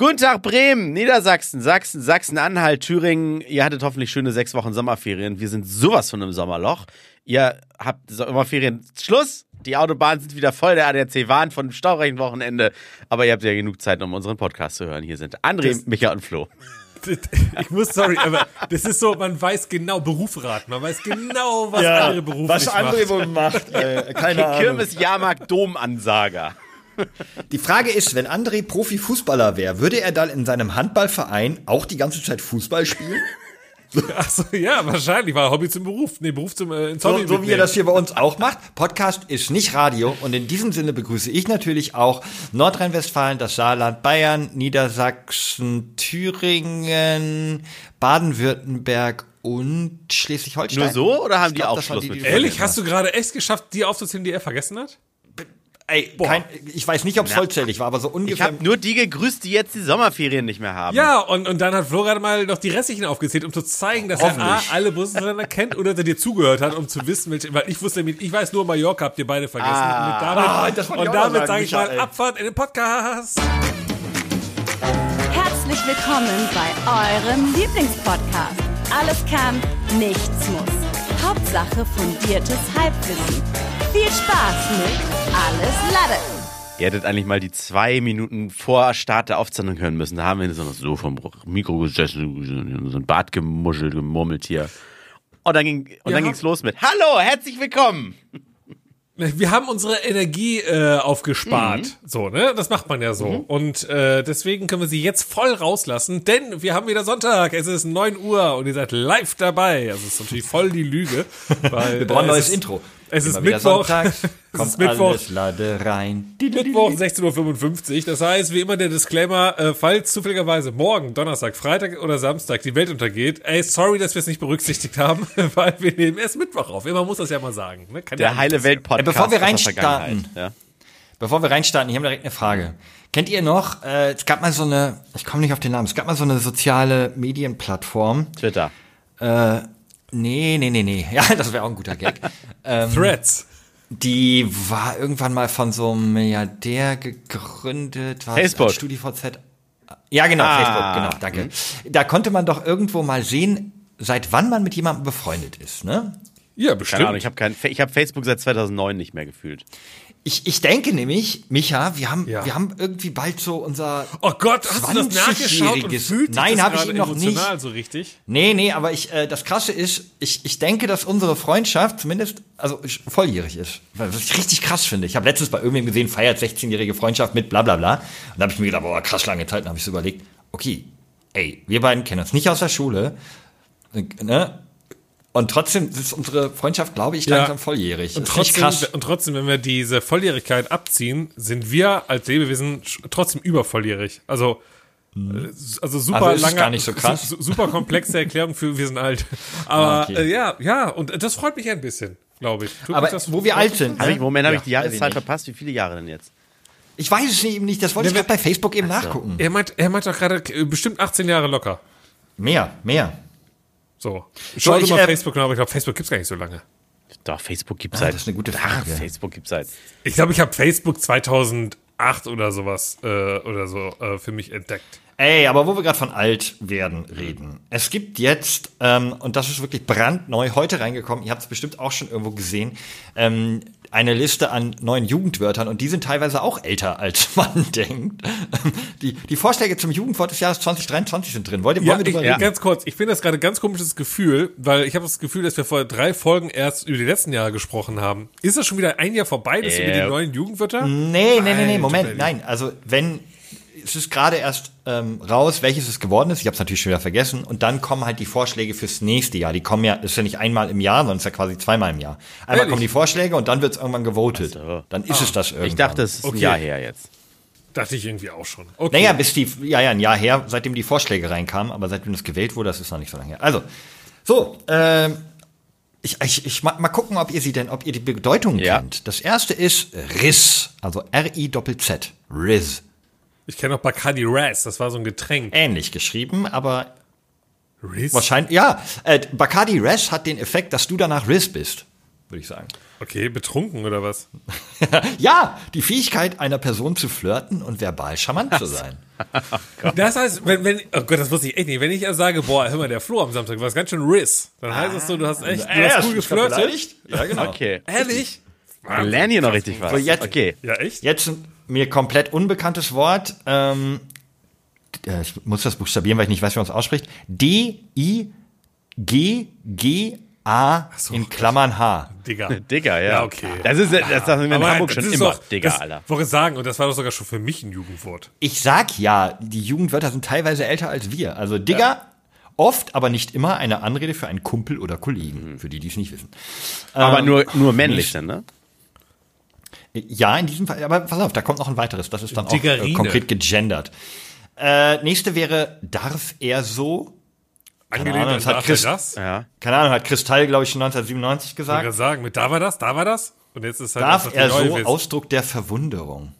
Guten Tag, Bremen, Niedersachsen, Sachsen, Sachsen-Anhalt, Thüringen. Ihr hattet hoffentlich schöne sechs Wochen Sommerferien. Wir sind sowas von einem Sommerloch. Ihr habt Sommerferien Schluss. Die Autobahnen sind wieder voll. Der ADAC warnt von dem staureichen Wochenende. Aber ihr habt ja genug Zeit, um unseren Podcast zu hören. Hier sind André, Das- Micha und Flo. Ich muss, sorry, aber das ist so, man weiß genau, Berufrat, man weiß genau, was Ja, andere beruflich was andere machen. wohl macht, äh, keine Ahnung. Kirmes, Jahrmarkt, Domansager. Die Frage ist, wenn André Profifußballer wäre, würde er dann in seinem Handballverein auch die ganze Zeit Fußball spielen? Achso, ja, wahrscheinlich war Hobby zum Beruf. Nee, Beruf zum äh, ins So, Hobby so wie mitnehmen. ihr das hier bei uns auch macht. Podcast ist nicht Radio und in diesem Sinne begrüße ich natürlich auch Nordrhein-Westfalen, das Saarland, Bayern, Niedersachsen, Thüringen, Baden-Württemberg und Schleswig-Holstein. Nur so oder haben Ich die glaub, auch Schluss die, mit die- Ehrlich, hast du gerade echt geschafft, die aufzuzählen, die er vergessen hat? Ey, kein, ich weiß nicht, ob es vollzählig war, aber so Ich ungefähr. habe nur die gegrüßt, die jetzt die Sommerferien nicht mehr haben. Ja, und, und dann hat Flo gerade mal noch die restlichen aufgezählt, um zu zeigen, dass er A, alle Bundesländer kennt oder dass er dir zugehört hat, um zu wissen, welche, weil ich wusste, ich weiß nur, Mallorca habt ihr beide vergessen. Ah. und damit, Ah, ich und damit sage ich mal, Michael. Abfahrt in den Podcast. Herzlich willkommen bei eurem Lieblingspodcast. Alles kann, nichts muss. Hauptsache fundiertes Halbwissen. Viel Spaß mit Alles Lade. Ihr hättet eigentlich mal die zwei Minuten vor Start der Aufzeichnung hören müssen. Da haben wir so, so vom Mikro gesessen, so ein Bart gemuschelt, gemurmelt hier. Und dann ging und dann Ja. ging's los mit Hallo, herzlich willkommen. Wir haben unsere Energie äh, aufgespart. Mhm. So, ne? Das macht man ja so. Und äh, deswegen können wir sie jetzt voll rauslassen, denn wir haben wieder Sonntag. Es ist 9 Uhr und ihr seid live dabei. Also es ist natürlich voll die Lüge. Weil, wir brauchen ein äh, neues Intro. Es ist Mittwoch. Sonntags, Es kommt ist Mittwoch. alles lade rein. Mittwoch 16.55 Uhr. Das heißt, wie immer der Disclaimer, äh, falls zufälligerweise morgen, Donnerstag, Freitag oder Samstag die Welt untergeht, ey, sorry, dass wir es nicht berücksichtigt haben, weil wir nehmen erst Mittwoch auf. Immer muss das ja mal sagen. Ne? Kann ja Der nicht heile. Welt-Podcast. Äh, bevor wir reinstarten. Ja. Bevor wir reinstarten, ich habe direkt eine Frage. Kennt ihr noch, äh, es gab mal so eine, ich komme nicht auf den Namen, es gab mal so eine soziale Medienplattform. Twitter. Äh, nee, nee, nee, nee. Ja, das wäre auch ein guter Gag. ähm, Threads. die war irgendwann mal von so einem Milliardär gegründet. War Facebook. StudiVZ. Ja, genau, Ah. Facebook, genau, danke. Da konnte man doch irgendwo mal sehen, seit wann man mit jemandem befreundet ist, ne? Ja, Keine bestimmt. Ahnung, ich habe kein, ich hab Facebook seit 2009 nicht mehr gefühlt. Ich, ich denke nämlich, Micha, wir haben, Ja. wir haben irgendwie bald so unser Oh Gott, hast du das nachgeschaut und 20-jähriges fühlt Nein, das hab ich ihn noch nicht. so richtig? Nee, nee, aber ich, äh, das Krasse ist, ich, ich denke, dass unsere Freundschaft zumindest, also volljährig ist. Was ich richtig krass finde. Ich habe letztens bei irgendwem gesehen, feiert 16-jährige Freundschaft mit bla bla bla. Und da habe ich mir gedacht, boah, krass lange Zeit. Dann habe ich so überlegt, okay, ey, wir beiden kennen uns nicht aus der Schule, äh, ne? Und trotzdem ist unsere Freundschaft, glaube ich, Ja. langsam volljährig. Und ich trotzdem, krass. und trotzdem, wenn wir diese Volljährigkeit abziehen, sind wir als Lebewesen trotzdem übervolljährig. Also, äh, also super Also lange, gar nicht so krass? su- super komplexe Erklärung für wir sind alt. Aber okay. äh, ja, ja, und das freut mich ein bisschen, glaube ich. Tut Aber das, wo wir alt sind, ich, ne? Moment, habe Ja, ich die weiß ich Jahreszeit nicht. verpasst? Wie viele Jahre denn jetzt? Ich weiß es eben nicht, das wollte ich Wenn gerade bei Facebook eben nachgucken. Er meint, er meint doch gerade äh, bestimmt 18 Jahre locker. Mehr, mehr. So. Schau ich, du mal äh, Facebook nach, aber ich glaube, Facebook gibt's gar nicht so lange. Doch, Facebook gibt's Ah, seit. das ist eine gute Ach, Frage. Facebook gibt's seit. Ich glaube, ich habe Facebook 2008 oder sowas äh, oder so äh, für mich entdeckt. Ey, aber wo wir gerade von alt werden reden. Es gibt jetzt, ähm, und das ist wirklich brandneu, heute reingekommen, ihr habt es bestimmt auch schon irgendwo gesehen, ähm, eine Liste an neuen Jugendwörtern und die sind teilweise auch älter, als man denkt. Die, die Vorschläge zum Jugendwort des Jahres 2023 sind drin. Wollt ihr, Ja, wollen wir ich, ja. ganz kurz. Ich finde das gerade ein ganz komisches Gefühl, weil ich habe das Gefühl, dass wir vor drei Folgen erst über die letzten Jahre gesprochen haben. Ist das schon wieder ein Jahr vorbei, dass wir über Äh. die neuen Jugendwörter? Nee, nee, nee, nee, Moment, nein. Also wenn es ist gerade erst ähm, raus, welches es geworden ist. Ich habe es natürlich schon wieder vergessen. Und dann kommen halt die Vorschläge fürs nächste Jahr. Die kommen ja, ist ja nicht einmal im Jahr, sondern ist ja quasi zweimal im Jahr. Einmal Ehrlich? kommen die Vorschläge und dann wird es irgendwann gewotet. so. Dann ist es das irgendwann. Ich dachte, es ist ein Okay. Jahr her jetzt. Dachte ich irgendwie auch schon. Okay. Naja, bis die, ja, ja, ein Jahr her, seitdem die Vorschläge reinkamen, aber seitdem das gewählt wurde, das ist noch nicht so lange her. Also, so, ähm, ich, ich, ich mal, mal gucken, ob ihr sie denn, ob ihr die Bedeutung Ja. kennt. Das erste ist Riss, also R-I-Z-Z, Riz. Ich kenne noch Bacardi Raz, das war so ein Getränk. Ähnlich geschrieben, aber Riz? wahrscheinlich, ja, äh, Bacardi Riz hat den Effekt, dass du danach Riz bist, würde ich sagen. Okay, betrunken oder was? ja, die Fähigkeit einer Person zu flirten und verbal charmant zu sein. Das heißt, wenn, wenn, oh Gott, das wusste ich echt nicht. Wenn ich ja sage, boah, hör mal, der Flo am Samstag war ganz schön Riss, dann heißt es so, du hast echt, du hast cool geflirtet. Ja, genau. Okay. Ehrlich? Wir lernen hier noch richtig was. So, jetzt- Okay. Ja, echt? Jetzt ein mir komplett unbekanntes Wort. Ähm, äh, ich muss das buchstabieren, weil ich nicht weiß, wie man es ausspricht. D-I-G-G-A in Klammern H. Digga. Digga, ja. Ja, okay. Das ist, das sagen wir in Aber Hamburg das schon ist immer. doch, Digga, das, Alter. Wollte ich sagen, und das war doch sogar schon für mich ein Jugendwort. Ich sag ja, die Jugendwörter sind teilweise älter als wir. Also Digger, oft, aber nicht immer eine Anrede für einen Kumpel oder Kollegen, für die, die es nicht wissen. Aber Ähm, nur, nur männlich dann, ne? Ja, in diesem Fall, aber pass auf, da kommt noch ein weiteres. Das ist dann auch äh, Diggerine. konkret gegendert. Äh, nächste wäre, darf er so? Angelehnt Ahnung, an das hat darf er Chris- das? Ja. Keine Ahnung, hat Kristall, glaube ich, schon 1997 Ich gesagt. kann sagen, mit da war das, da war das. Und jetzt ist halt Darf er neue so? Witz. Ausdruck der Verwunderung.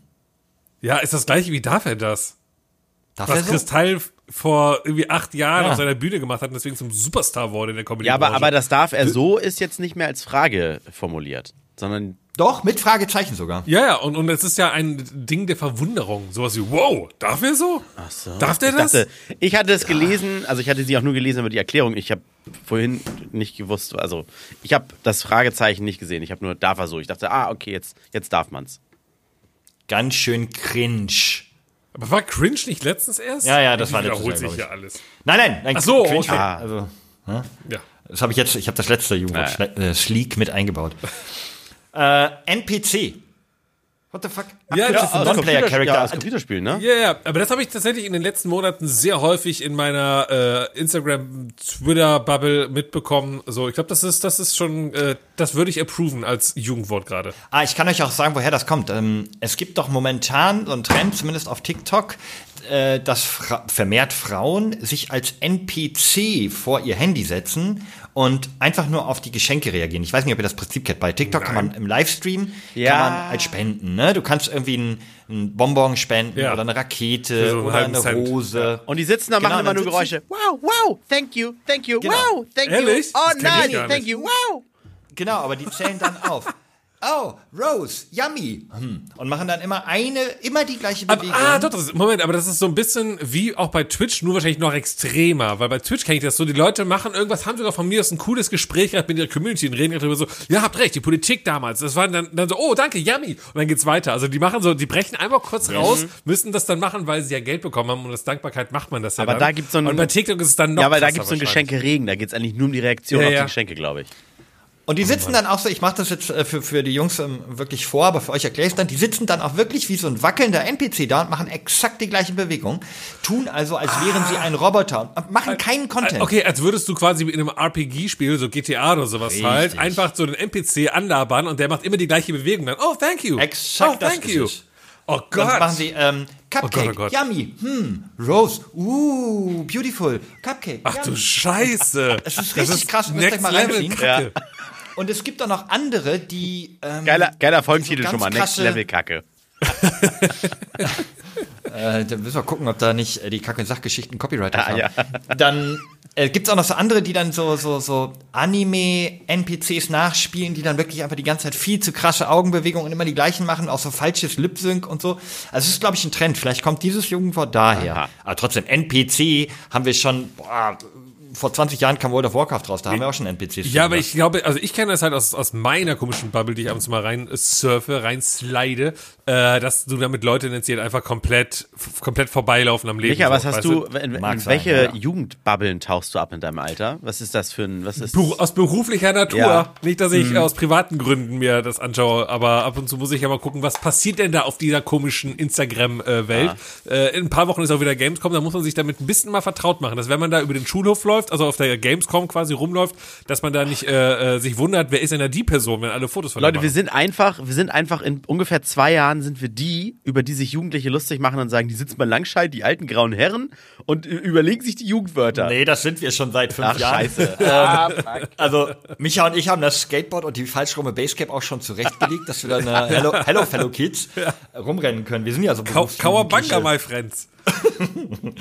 Ja, ist das gleiche wie darf er das? Darf er Was so? Kristall vor irgendwie acht Jahren Ja. auf seiner Bühne gemacht hat und deswegen zum Superstar wurde in der comedy Ja, aber, aber das darf er so ist jetzt nicht mehr als Frage formuliert, sondern Doch, mit Fragezeichen sogar. Ja, ja, und, und es ist ja ein Ding der Verwunderung. Sowas wie, wow, darf er so? Ach so. Darf der ich das? dachte, ich hatte es gelesen, also ich hatte sie auch nur gelesen, aber die Erklärung, ich habe vorhin nicht gewusst, also ich habe das Fragezeichen nicht gesehen, ich habe nur darf er so. Ich dachte, ah, okay, jetzt, jetzt darf man's. Ganz schön cringe. aber war Cringe nicht letztens erst? Ja, ja, das war letztes letztes wiederholt Jahr, sich ja alles. Nein, nein, nein. Ach so, cringe. okay. Also, Ja. das habe ich jetzt, ich habe das letzte Jugendwort schle- äh, Sleek mit eingebaut. Äh, NPC. What the fuck? Ja, Abkürzung ja, für aus Non-Player ja, aus Character. Computerspielen, ne? Ja, ja, aber das habe ich tatsächlich in den letzten Monaten sehr häufig in meiner äh, Instagram, Twitter-Bubble mitbekommen. So, ich glaube, das ist, das ist schon, äh, das würde ich approven als Jugendwort gerade. Ah, ich kann euch auch sagen, woher das kommt. Ähm, es gibt doch momentan so einen Trend, zumindest auf TikTok, äh, dass Fra vermehrt Frauen sich als NPC vor ihr Handy setzen und einfach nur auf die Geschenke reagieren. Ich weiß nicht, ob ihr das Prinzip kennt. Bei TikTok kann man im Livestream Ja. kann man halt spenden. Ne? Du kannst irgendwie einen, einen Bonbon spenden Ja. oder eine Rakete so oder eine Cent. Rose. Und die sitzen da, Genau, machen immer nur Geräusche. Wow, wow, thank you, thank you, Genau. wow, thank Ehrlich? you. Oh nein, thank you, wow. Genau, aber die zählen dann auf. Oh, Rose, yummy. Hm. Und machen dann immer eine, immer die gleiche Aber, Bewegung. ah, doch, das ist, Moment, aber das ist so ein bisschen wie auch bei Twitch, nur wahrscheinlich noch extremer, weil bei Twitch kenne ich das so, die Leute machen irgendwas, haben sogar von mir aus ein cooles Gespräch gehabt mit ihrer Community und reden darüber so, ja, habt recht, die Politik damals, das war dann, dann so, oh, danke, yummy, und dann geht's weiter. Also die machen so, die brechen einmal kurz raus, müssen das dann machen, weil sie ja Geld bekommen haben und aus Dankbarkeit macht man das ja Aber dann. da gibt's so ein- Und bei TikTok ist es dann noch Ja, weil da gibt's so ein. Geschenke-Regen. Da geht's eigentlich nur um die Reaktion Ja, auf ja. die Geschenke, glaube ich. Und die sitzen dann auch so, ich mache das jetzt äh, für, für die Jungs ähm, wirklich vor, aber für euch erkläre ich dann, die sitzen dann auch wirklich wie so ein wackelnder NPC da und machen exakt die gleiche Bewegung, tun also, als wären sie ein Roboter und machen keinen Content. Okay, als würdest du quasi in einem RPG-Spiel, so GTA oder sowas Richtig. halt, einfach so einen NPC anlabern und der macht immer die gleiche Bewegung dann. Oh, thank you. Exakt oh, das thank ist you. Oh Dann Gott. machen sie ähm, Cupcake, oh Gott. yummy, hm, Rose, uh, beautiful, Cupcake. Ach du yummy. Scheiße. Es ist richtig krass, müsst ihr euch mal reinziehen. Und es gibt auch noch andere, die ähm, Geiler, geiler Folgentitel so schon mal. Next Level Kacke. Äh, da müssen wir gucken, ob da nicht äh, die Kacke Sachgeschichten Copyright Ah, haben. ja. Dann äh, gibt's auch noch so andere, die dann so so so Anime-NPCs nachspielen, die dann wirklich einfach die ganze Zeit viel zu krasse Augenbewegungen und immer die gleichen machen, auch so falsches Lip-Sync und so. Also es ist, glaube ich, ein Trend. Vielleicht kommt dieses Jugendwort daher. Aha. Aber trotzdem, NPC haben wir schon, boah, vor 20 Jahren kam World of Warcraft raus, da haben wir auch schon NPCs. Ja, aber ich glaube, also ich kenne das halt aus, aus meiner komischen Bubble, die ich ab und zu mal rein surfe, rein slide, äh, dass du damit Leute nennst, die halt einfach komplett, komplett vorbeilaufen am Leben. Micha, so, was hast du, in, in Mag sein, welche ja. Jugendbubbeln tauchst du ab in deinem Alter? Was ist das für ein, was ist Beru- aus beruflicher Natur. Ja. Nicht, dass ich aus privaten Gründen mir das anschaue, aber ab und zu muss ich ja mal gucken, was passiert denn da auf dieser komischen Instagram-Welt. Äh, in ein paar Wochen ist auch wieder Gamescom, da muss man sich damit ein bisschen mal vertraut machen, dass wenn man da über den Schulhof läuft, also auf der Gamescom quasi rumläuft, dass man da nicht äh, äh, sich wundert, wer ist denn da die Person, wenn alle Fotos von Leute, wir sind einfach, wir sind einfach in ungefähr zwei Jahren sind wir die, über die sich Jugendliche lustig machen und sagen, die sitzen mal Langscheid, die alten grauen Herren und überlegen sich die Jugendwörter. Nee, das sind wir schon seit fünf Ach, Jahren. scheiße. ah, fuck. Also, Micha und ich haben das Skateboard und die falschrumme Basecap auch schon zurechtgelegt, dass wir dann äh, Hello, Hello Fellow Kids rumrennen können. Wir sind ja so Kau Kauerbanga, berufsjugendliche. my friends.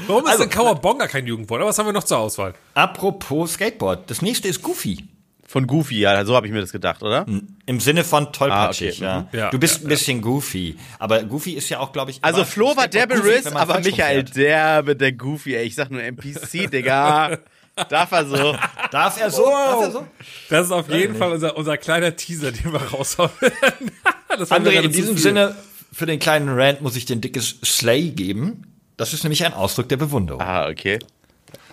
Warum ist Also, denn Kauerbonga kein Jugendwort? Aber was haben wir noch zur Auswahl? Apropos Skateboard, das nächste ist Goofy. Von Goofy, ja, so habe ich mir das gedacht, oder? Im Sinne von tollpatschig, Ah, okay, ja. mhm. Ja, Du bist ja, ein bisschen goofy. Aber goofy ist ja auch, glaube ich. Also Flo war der goofy, Riss, wenn man aber Michael rumfährt. der mit der Goofy, ey. Ich sag nur NPC, Digga. Darf er so. Darf er so? Darf er so? Das ist auf jeden Fall unser, unser kleiner Teaser, den wir raushauen. mir André, in diesem viel. Sinne, für den kleinen Rant muss ich den dickes Slay geben. Das ist nämlich ein Ausdruck der Bewunderung. Ah, okay.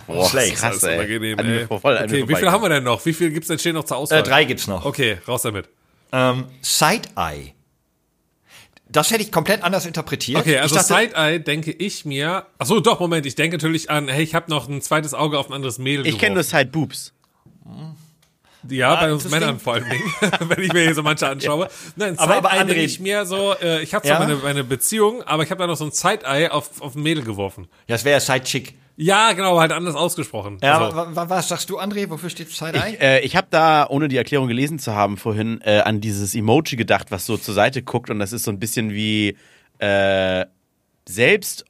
Boah, Slay. krass, Das ist ey. unangenehm, An mir ey. voll okay, wie viel haben wir denn noch? Wie viel gibt's denn stehen noch zur Auswahl? Äh, drei gibt's noch. Okay, raus damit. Ähm, Side-Eye. Das hätte ich komplett anders interpretiert. Okay, also Side-Eye denke ich mir. Ach so, doch, Moment, ich denke natürlich an, hey, ich habe noch ein zweites Auge auf ein anderes Mädel Ich kenne nur geworfen. Side Ja, bei uns. Männern vor allem, wenn ich mir hier so manche anschaue. Nein, Aber- aber André- ich mir so, äh, ich habe zwar Ja? meine, meine Beziehung, aber ich habe da noch so ein Side-Eye auf, auf ein Mädel geworfen. Ja, das wäre ja Side-Chick. Ja, genau, halt anders ausgesprochen. Ja, Also, wa- wa- was sagst du, André? Wofür steht Side-Eye? Ich, äh, ich habe da, ohne die Erklärung gelesen zu haben vorhin, äh, an dieses Emoji gedacht, was so zur Seite guckt und das ist so ein bisschen wie äh, selbst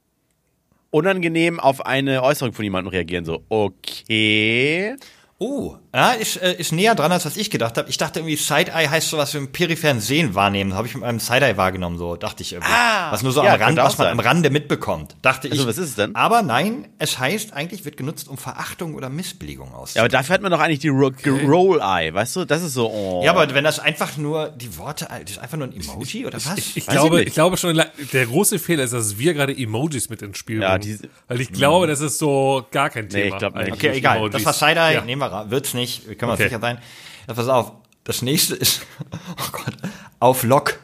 unangenehm auf eine Äußerung von jemandem reagieren. So, okay. Oh, ja, ist, äh, ist näher dran, als was ich gedacht habe. Ich dachte irgendwie, Side-Eye heißt sowas wie im peripheren Sehen wahrnehmen. Habe ich mit meinem Side-Eye wahrgenommen, so dachte ich irgendwie. Ah, was nur so ja, am Rand, was man am Rande mitbekommt, dachte Also, ich. was ist es denn? Aber nein, es heißt eigentlich, wird genutzt, um Verachtung oder Missbilligung Ja, aber auszudrücken. dafür hat man doch eigentlich die Ro Roll-Eye, weißt du? Das ist so, oh. Ja, aber wenn das einfach nur die Worte, das ist einfach nur ein Emoji oder was? ich, Weiß glaube, ich ich, glaube schon, der große Fehler ist, dass wir gerade Emojis mit ins Spiel Ja, bringen. diese- Weil ich glaube, das ist so gar kein Thema. ich glaub nicht. Okay, egal. Emojis. Das war Side-Eye, Ja. nehmen wir Wird's nicht, wir können uns Okay. sicher sein. Ja, pass auf. Das nächste ist, oh Gott, auf Lock.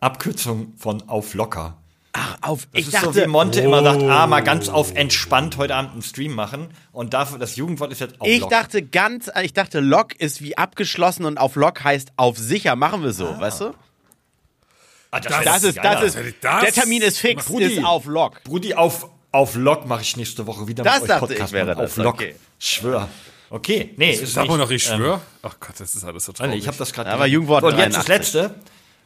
Abkürzung von auf locker. auf, Das ich ist so dachte, wie Monte immer sagt, ah, mal ganz auf entspannt heute Abend einen Stream machen. Und dafür, das Jugendwort ist jetzt auf ich Lock. dachte ganz, ich dachte, Lock ist wie abgeschlossen und auf Lock heißt auf sicher, machen wir so, weißt du? ah, Das ist, das ist, das- der Termin ist fix, Brudi. ist auf Lock. Brudi, auf, auf Lock mache ich nächste Woche wieder Das mit euch dachte Podcast ich, wäre das, Auf Lock. okay. Schwör. Okay, nee, ist Sag mal nicht. noch, ich Ähm, schwöre. Ach Gott, das ist alles so traurig. ich habe das gerade. Aber Jugendwort Und jetzt das 83. letzte.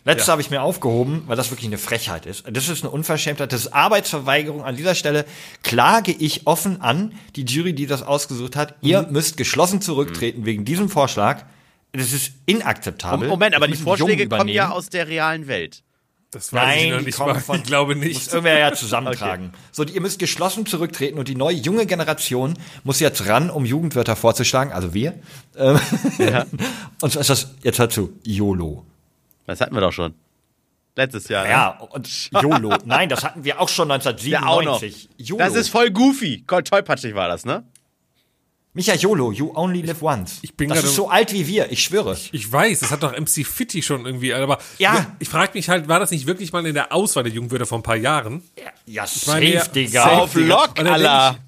Letzte Ja. habe ich mir aufgehoben, weil das wirklich eine Frechheit ist. Das ist eine Unverschämtheit. Das ist Arbeitsverweigerung. An dieser Stelle klage ich offen an die Jury, die das ausgesucht hat. Ihr Mhm. müsst geschlossen zurücktreten wegen diesem Vorschlag. Das ist inakzeptabel. Moment, aber die Das Vorschläge kommen ja aus der realen Welt. Das weiß ich Nein, noch die nicht mal. von- Ich glaube Muss nicht. irgendwer ja zusammentragen. So, ihr müsst geschlossen zurücktreten und die neue junge Generation muss jetzt ran, um Jugendwörter vorzuschlagen, also wir. Ähm, und so ist das, jetzt hör zu, YOLO. Das hatten wir doch schon. Letztes Jahr. ne? Ja, und YOLO. Nein, das hatten wir auch schon Ja, auch noch. 1997. YOLO. Das ist voll goofy. Tollpatschig war das, ne? Micha YOLO, you only live once. ich bin das ist so alt wie wir, ich schwöre. Ich weiß, das hat doch MC Fitti schon irgendwie, aber Ja. ich frage mich halt, war das nicht wirklich mal in der Auswahl der Jugendwörter vor ein paar Jahren? Ja, meine, ja, safe, Digga. safe. Auf Lock, Und dann Alter.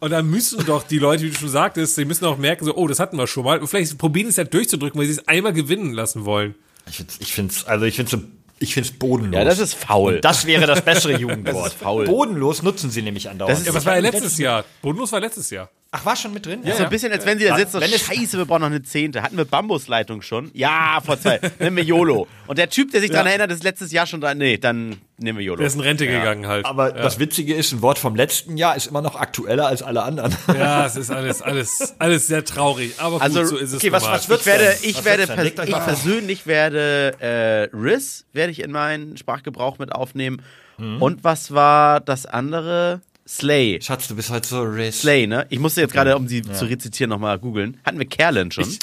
Und da müssen doch die Leute, wie du schon sagtest, die müssen auch merken, so, oh, das hatten wir schon mal. Und vielleicht probieren es ja durchzudrücken, weil sie es einmal gewinnen lassen wollen. Ich find's, ich find's, also ich find's, ich find's bodenlos. Ja, das ist faul. Und das wäre das bessere Jugendwort. Das ist faul. Bodenlos nutzen sie nämlich andauernd. Das ist- Ja, was war ja letztes Jahr? Bodenlos war letztes Jahr. Ach, war schon mit drin? so ein bisschen, als wenn sie da Wenn es- scheiße, wir brauchen noch eine Zehnte. Hatten wir Bambusleitung schon? Ja, vor zwei. nehmen wir YOLO. Und der Typ, der sich daran erinnert, ist letztes Jahr schon da. Nee, dann nehmen wir YOLO. Der ist in Rente gegangen halt. Aber das Witzige ist, ein Wort vom letzten Jahr ist immer noch aktueller als alle anderen. ja, es ist alles, alles, alles sehr traurig. Aber gut, Also, so ist es okay, was- was wird- ich werde, ich Was werde, pers ich persönlich werde äh, Riz werde ich in meinen Sprachgebrauch mit aufnehmen. Und was war das andere? Slay. Schatz, du bist heute so risk. Slay, ne? Ich musste jetzt gerade, um sie zu rezitieren, nochmal googeln. Hatten wir Kerlen schon? Ich-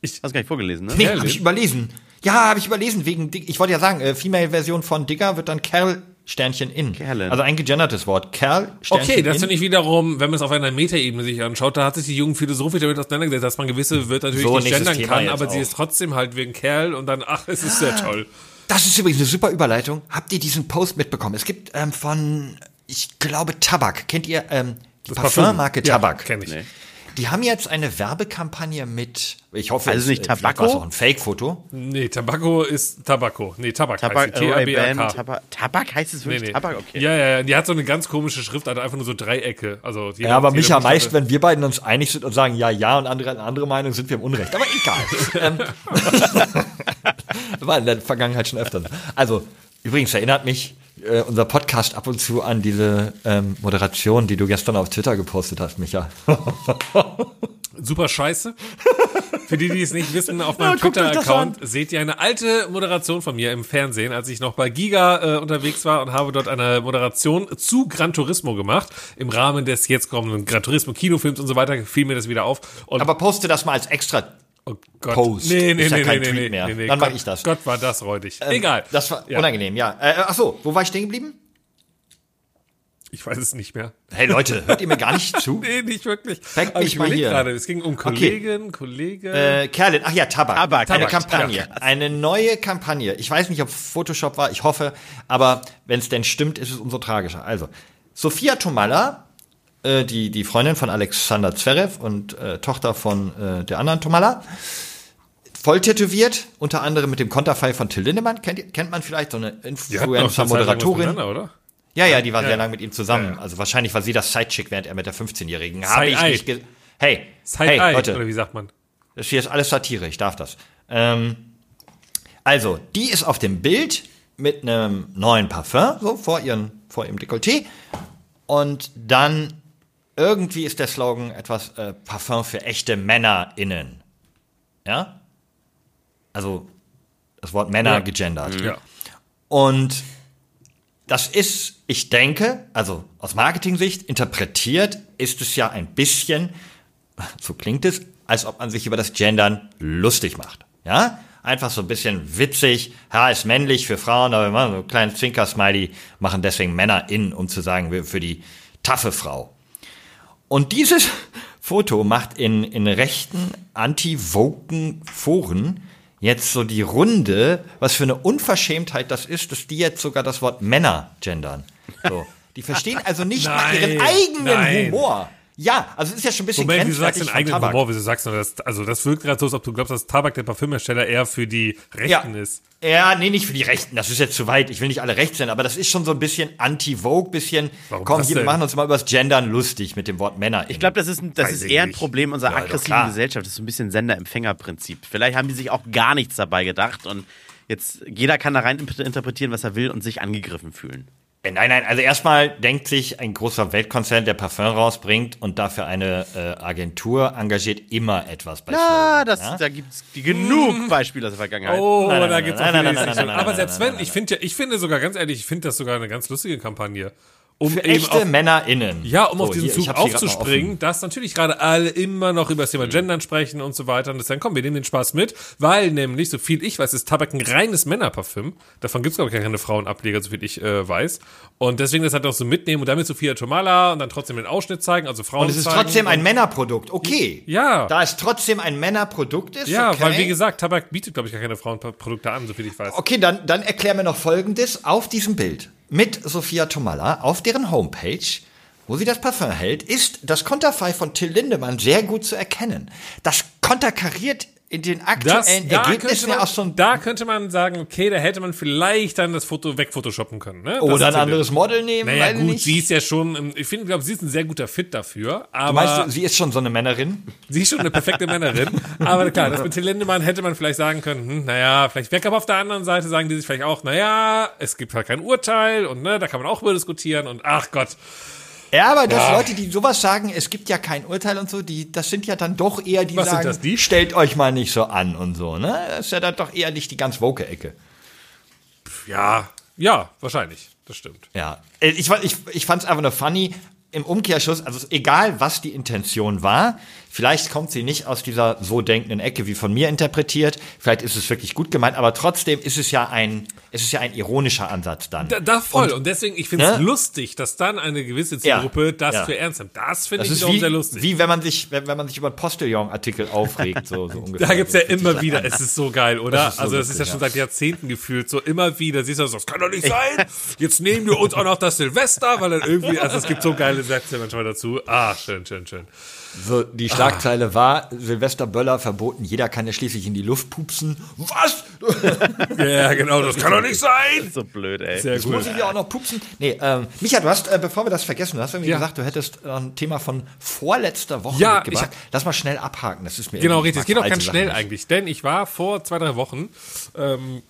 ich- Hast gar nicht vorgelesen, ne? Nee, Ehrlich? habe ich überlesen. Ja, habe ich überlesen. Wegen, ich wollte ja sagen, äh, Female-Version von Digger wird dann Kerl Sternchen in. Kerlin. Also ein gegendertes Wort. Kerl Sternchen Okay, das in. finde ich wiederum, wenn man es auf einer Metaebene sich anschaut, da hat sich die jungen Philosophisch damit auseinandergesetzt, dass man gewisse Wörter natürlich So, nicht gendern Thema kann, aber sie auch. ist trotzdem halt wegen Kerl und dann, ach, es ist sehr toll. Das ist übrigens eine super Überleitung. Habt ihr diesen Post mitbekommen? Es gibt ähm, von, ich glaube, Tabak. Kennt ihr ähm, die Parfummarke Ja, Tabak? kenn ich. Nee. Die haben jetzt eine Werbekampagne mit, ich hoffe, Also es, nicht äh, war es auch ein Fake-Foto. Nee, Tabakko ist Tabakko. Nee, Tabak, Tabak, heißt sie. Ray-Ban, T-A-B-A-K. Tabak, heißt es Nee, wirklich nee. Tabak? Okay. Ja, ja, ja. Die hat so eine ganz komische Schrift, also einfach nur so Dreiecke. Also Ja, aber jeder Micha, Buchstabe- meist, wenn wir beiden uns einig sind und sagen ja, ja und andere eine andere Meinung, sind wir im Unrecht. Aber egal. ähm, war in der Vergangenheit schon öfter. so. Also, übrigens erinnert mich äh, unser Podcast ab und zu an diese ähm, Moderation, die du gestern auf Twitter gepostet hast, Micha. Super scheiße. Für die, die es nicht wissen, auf meinem Ja, Twitter-Account seht ihr eine alte Moderation von mir im Fernsehen, als ich noch bei Giga äh, unterwegs war und habe dort eine Moderation zu Gran Turismo gemacht. Im Rahmen des jetzt kommenden Gran Turismo Kinofilms und so weiter fiel mir das wieder auf. Und Aber poste das mal als extra. Oh Gott. Post. Nee, nee, Ist ja nee, kein nee, Tweet nee, mehr. nee, nee. Dann Gott, ich das. Gott, war das räudig. Ähm, Egal. Das war Ja. unangenehm, ja. Äh, ach so, wo war ich stehen geblieben? Ich weiß es nicht mehr. Hey Leute, hört ihr mir gar nicht zu? Nee, nicht wirklich. Aber mich ich mal hier. gerade, es ging um Kollegen, Kollege. Äh, Kerlin, ach ja, Tabak. Tabak, Eine Tabak, Kampagne. ja. Eine neue Kampagne. Ich weiß nicht, ob Photoshop war, ich hoffe, aber wenn es denn stimmt, ist es umso tragischer. Also, Sophia Tomalla, äh, die, die Freundin von Alexander Zverev und äh, Tochter von äh, der anderen Tomalla, voll tätowiert, unter anderem mit dem Konterfei von Till Lindemann, kennt, kennt man vielleicht, so eine lang Influencer-Moderatorin. oder? Ja, ja, die war Ja. sehr lange mit ihm zusammen. Ja, ja. Also wahrscheinlich war sie das Sidechick, während er mit der 15-Jährigen. Habe ich nicht ge Hey, Side hey, Eye, Leute, oder wie sagt man? das hier ist alles Satire, ich darf das. Ähm, also, die ist auf dem Bild mit einem neuen Parfum, so vor, ihren, vor ihrem Dekolleté. Und dann irgendwie ist der Slogan etwas äh, Parfum für echte MännerInnen. Ja? Also, das Wort Männer Ja. gegendert. Ja. Und das ist, ich denke, also aus Marketing-Sicht interpretiert, ist es ja ein bisschen, so klingt es, als ob man sich über das Gendern lustig macht. Ja? Einfach so ein bisschen witzig, ja, ist männlich für Frauen, aber wir machen so einen kleinen Zwinker-Smiley, machen deswegen Männer in, um zu sagen, für die taffe Frau. Und dieses Foto macht in, in rechten, anti-woken Foren jetzt so die Runde, was für eine Unverschämtheit das ist, dass die jetzt sogar das Wort Männer gendern. So. Die verstehen also nicht mal ihren Nein, eigenen nein. Humor. Ja, also es ist ja schon ein bisschen Moment, wieso sagst du den eigenen. Humor? Wieso sagst du das? Also, das wirkt gerade so, als ob du glaubst, dass Tabak, der Parfümhersteller, eher für die Ja. Rechten ist. Ja, nee, nicht für die Rechten. Das ist jetzt zu weit. Ich will nicht alle rechts sein, aber das ist schon so ein bisschen anti-Vogue, bisschen, Warum komm, hier, wir machen uns mal übers Gendern lustig mit dem Wort Männer. Ich glaube, das ist, ein, das Weiß ist eher ein. Problem unserer Ja, aggressiven. Gesellschaft. Das ist so ein bisschen Sender-Empfänger-Prinzip. Vielleicht haben die sich auch gar nichts dabei gedacht und jetzt jeder kann da rein inter- interpretieren, was er will und sich angegriffen fühlen. Äh, Nein, nein, also erstmal denkt sich ein großer Weltkonzern, der Parfum rausbringt und dafür eine äh, Agentur engagiert, immer etwas bei Ja, Slogan, das, ja? da gibt es Genug Beispiele aus der Vergangenheit. Oh, Nein, nein, da nein, gibt's auch nein, viele nein, Sachen. nein, nein, Aber selbst wenn, ich finde ja, ich finde sogar ganz ehrlich, ich finde das sogar eine ganz lustige Kampagne. Um Für echte auf, MännerInnen. ja, um auf So, diesen hier, Zug aufzuspringen, dass natürlich gerade alle immer noch über das Thema Gendern sprechen und so weiter. Und das dann, komm, wir nehmen den Spaß mit, weil nämlich, so viel ich weiß, ist Tabak ein reines Männerparfüm. Davon gibt's glaube ich, gar keine Frauenableger, so viel ich äh, weiß. Und deswegen das halt auch so mitnehmen und damit Sophia Tomala und dann trotzdem den Ausschnitt zeigen, also Frauen Und es ist zeigen trotzdem ein Männerprodukt, okay. Ja. Da es trotzdem ein Männerprodukt ist, Ja, okay. weil wie gesagt, Tabak bietet, glaube ich, gar keine Frauenprodukte an, so viel ich weiß. Okay, dann, dann erklär mir noch Folgendes. Auf diesem Bild mit Sophia Tomalla auf deren Homepage, wo sie das Parfum hält, ist das Konterfei von Till Lindemann sehr gut zu erkennen. Das konterkariert in den Das, aktuellen da, könnte Ergebnissen ja man, auch so ein da könnte man sagen, okay, da hätte man vielleicht dann das Foto wegphotoshoppen können. Ne? Das oder ein ja- anderes Model nehmen, Naja, gut, nicht. sie ist ja schon, ähm, ich finde, glaube, sie ist ein sehr guter Fit dafür. Aber Meinst du, sie ist schon so eine Männerin? sie ist schon eine perfekte Männerin. Aber klar, das mit Till Lindemann hätte man vielleicht sagen können, hm, naja, vielleicht weg. Aber auf der anderen Seite sagen die sich vielleicht auch, naja, es gibt halt kein Urteil und ne, da kann man auch über diskutieren und ach Gott. Ja, aber dass Leute, die sowas sagen, es gibt ja kein Urteil und so, die, das sind ja dann doch eher die Was sind sagen, das, die? stellt euch mal nicht so an und so, ne? Das ist ja dann doch eher nicht die ganz woke Ecke. Ja, ja, wahrscheinlich. Das stimmt. Ja, Äh, ich, ich, ich fand es einfach nur funny. Im Umkehrschluss, also egal was die Intention war, vielleicht kommt sie nicht aus dieser so denkenden Ecke wie von mir interpretiert, vielleicht ist es wirklich gut gemeint, aber trotzdem ist es ja ein, es ist ja ein ironischer Ansatz dann. Da, da voll. Und, deswegen, ich finde es Ne? lustig, dass dann eine gewisse Ja, Zielgruppe das ja. für ernst nimmt. Das finde ich ist wie, sehr lustig. wie wenn man sich, wenn, wenn man sich über einen Postillon-Artikel aufregt, so, so ungefähr. Da gibt's ja immer wieder, es ist so geil, oder? Das so also das ist ja schon ja. seit Jahrzehnten gefühlt so immer wieder, siehst du, das kann doch nicht sein. Jetzt nehmen wir uns auch noch das Silvester, weil dann irgendwie, also es gibt so geile Sätze manchmal dazu. Ah, schön, schön, schön. So, die Schlagzeile war, Silvester Böller verboten, jeder kann ja schließlich in die Luft pupsen. Was? Ja, genau, das kann doch nicht sein. So blöd, ey. Sehr Jetzt gut. muss ich ja auch noch pupsen. Nee, ähm, Micha, du hast, äh, bevor wir das vergessen, du hast irgendwie Ja. gesagt, du hättest äh, ein Thema von vorletzter Woche Ja, mitgebracht. ich Lass mal schnell abhaken, das ist mir Genau, richtig. Es geht auch ganz alte schnell Sachen nicht. eigentlich, denn ich war vor zwei, drei Wochen ähm,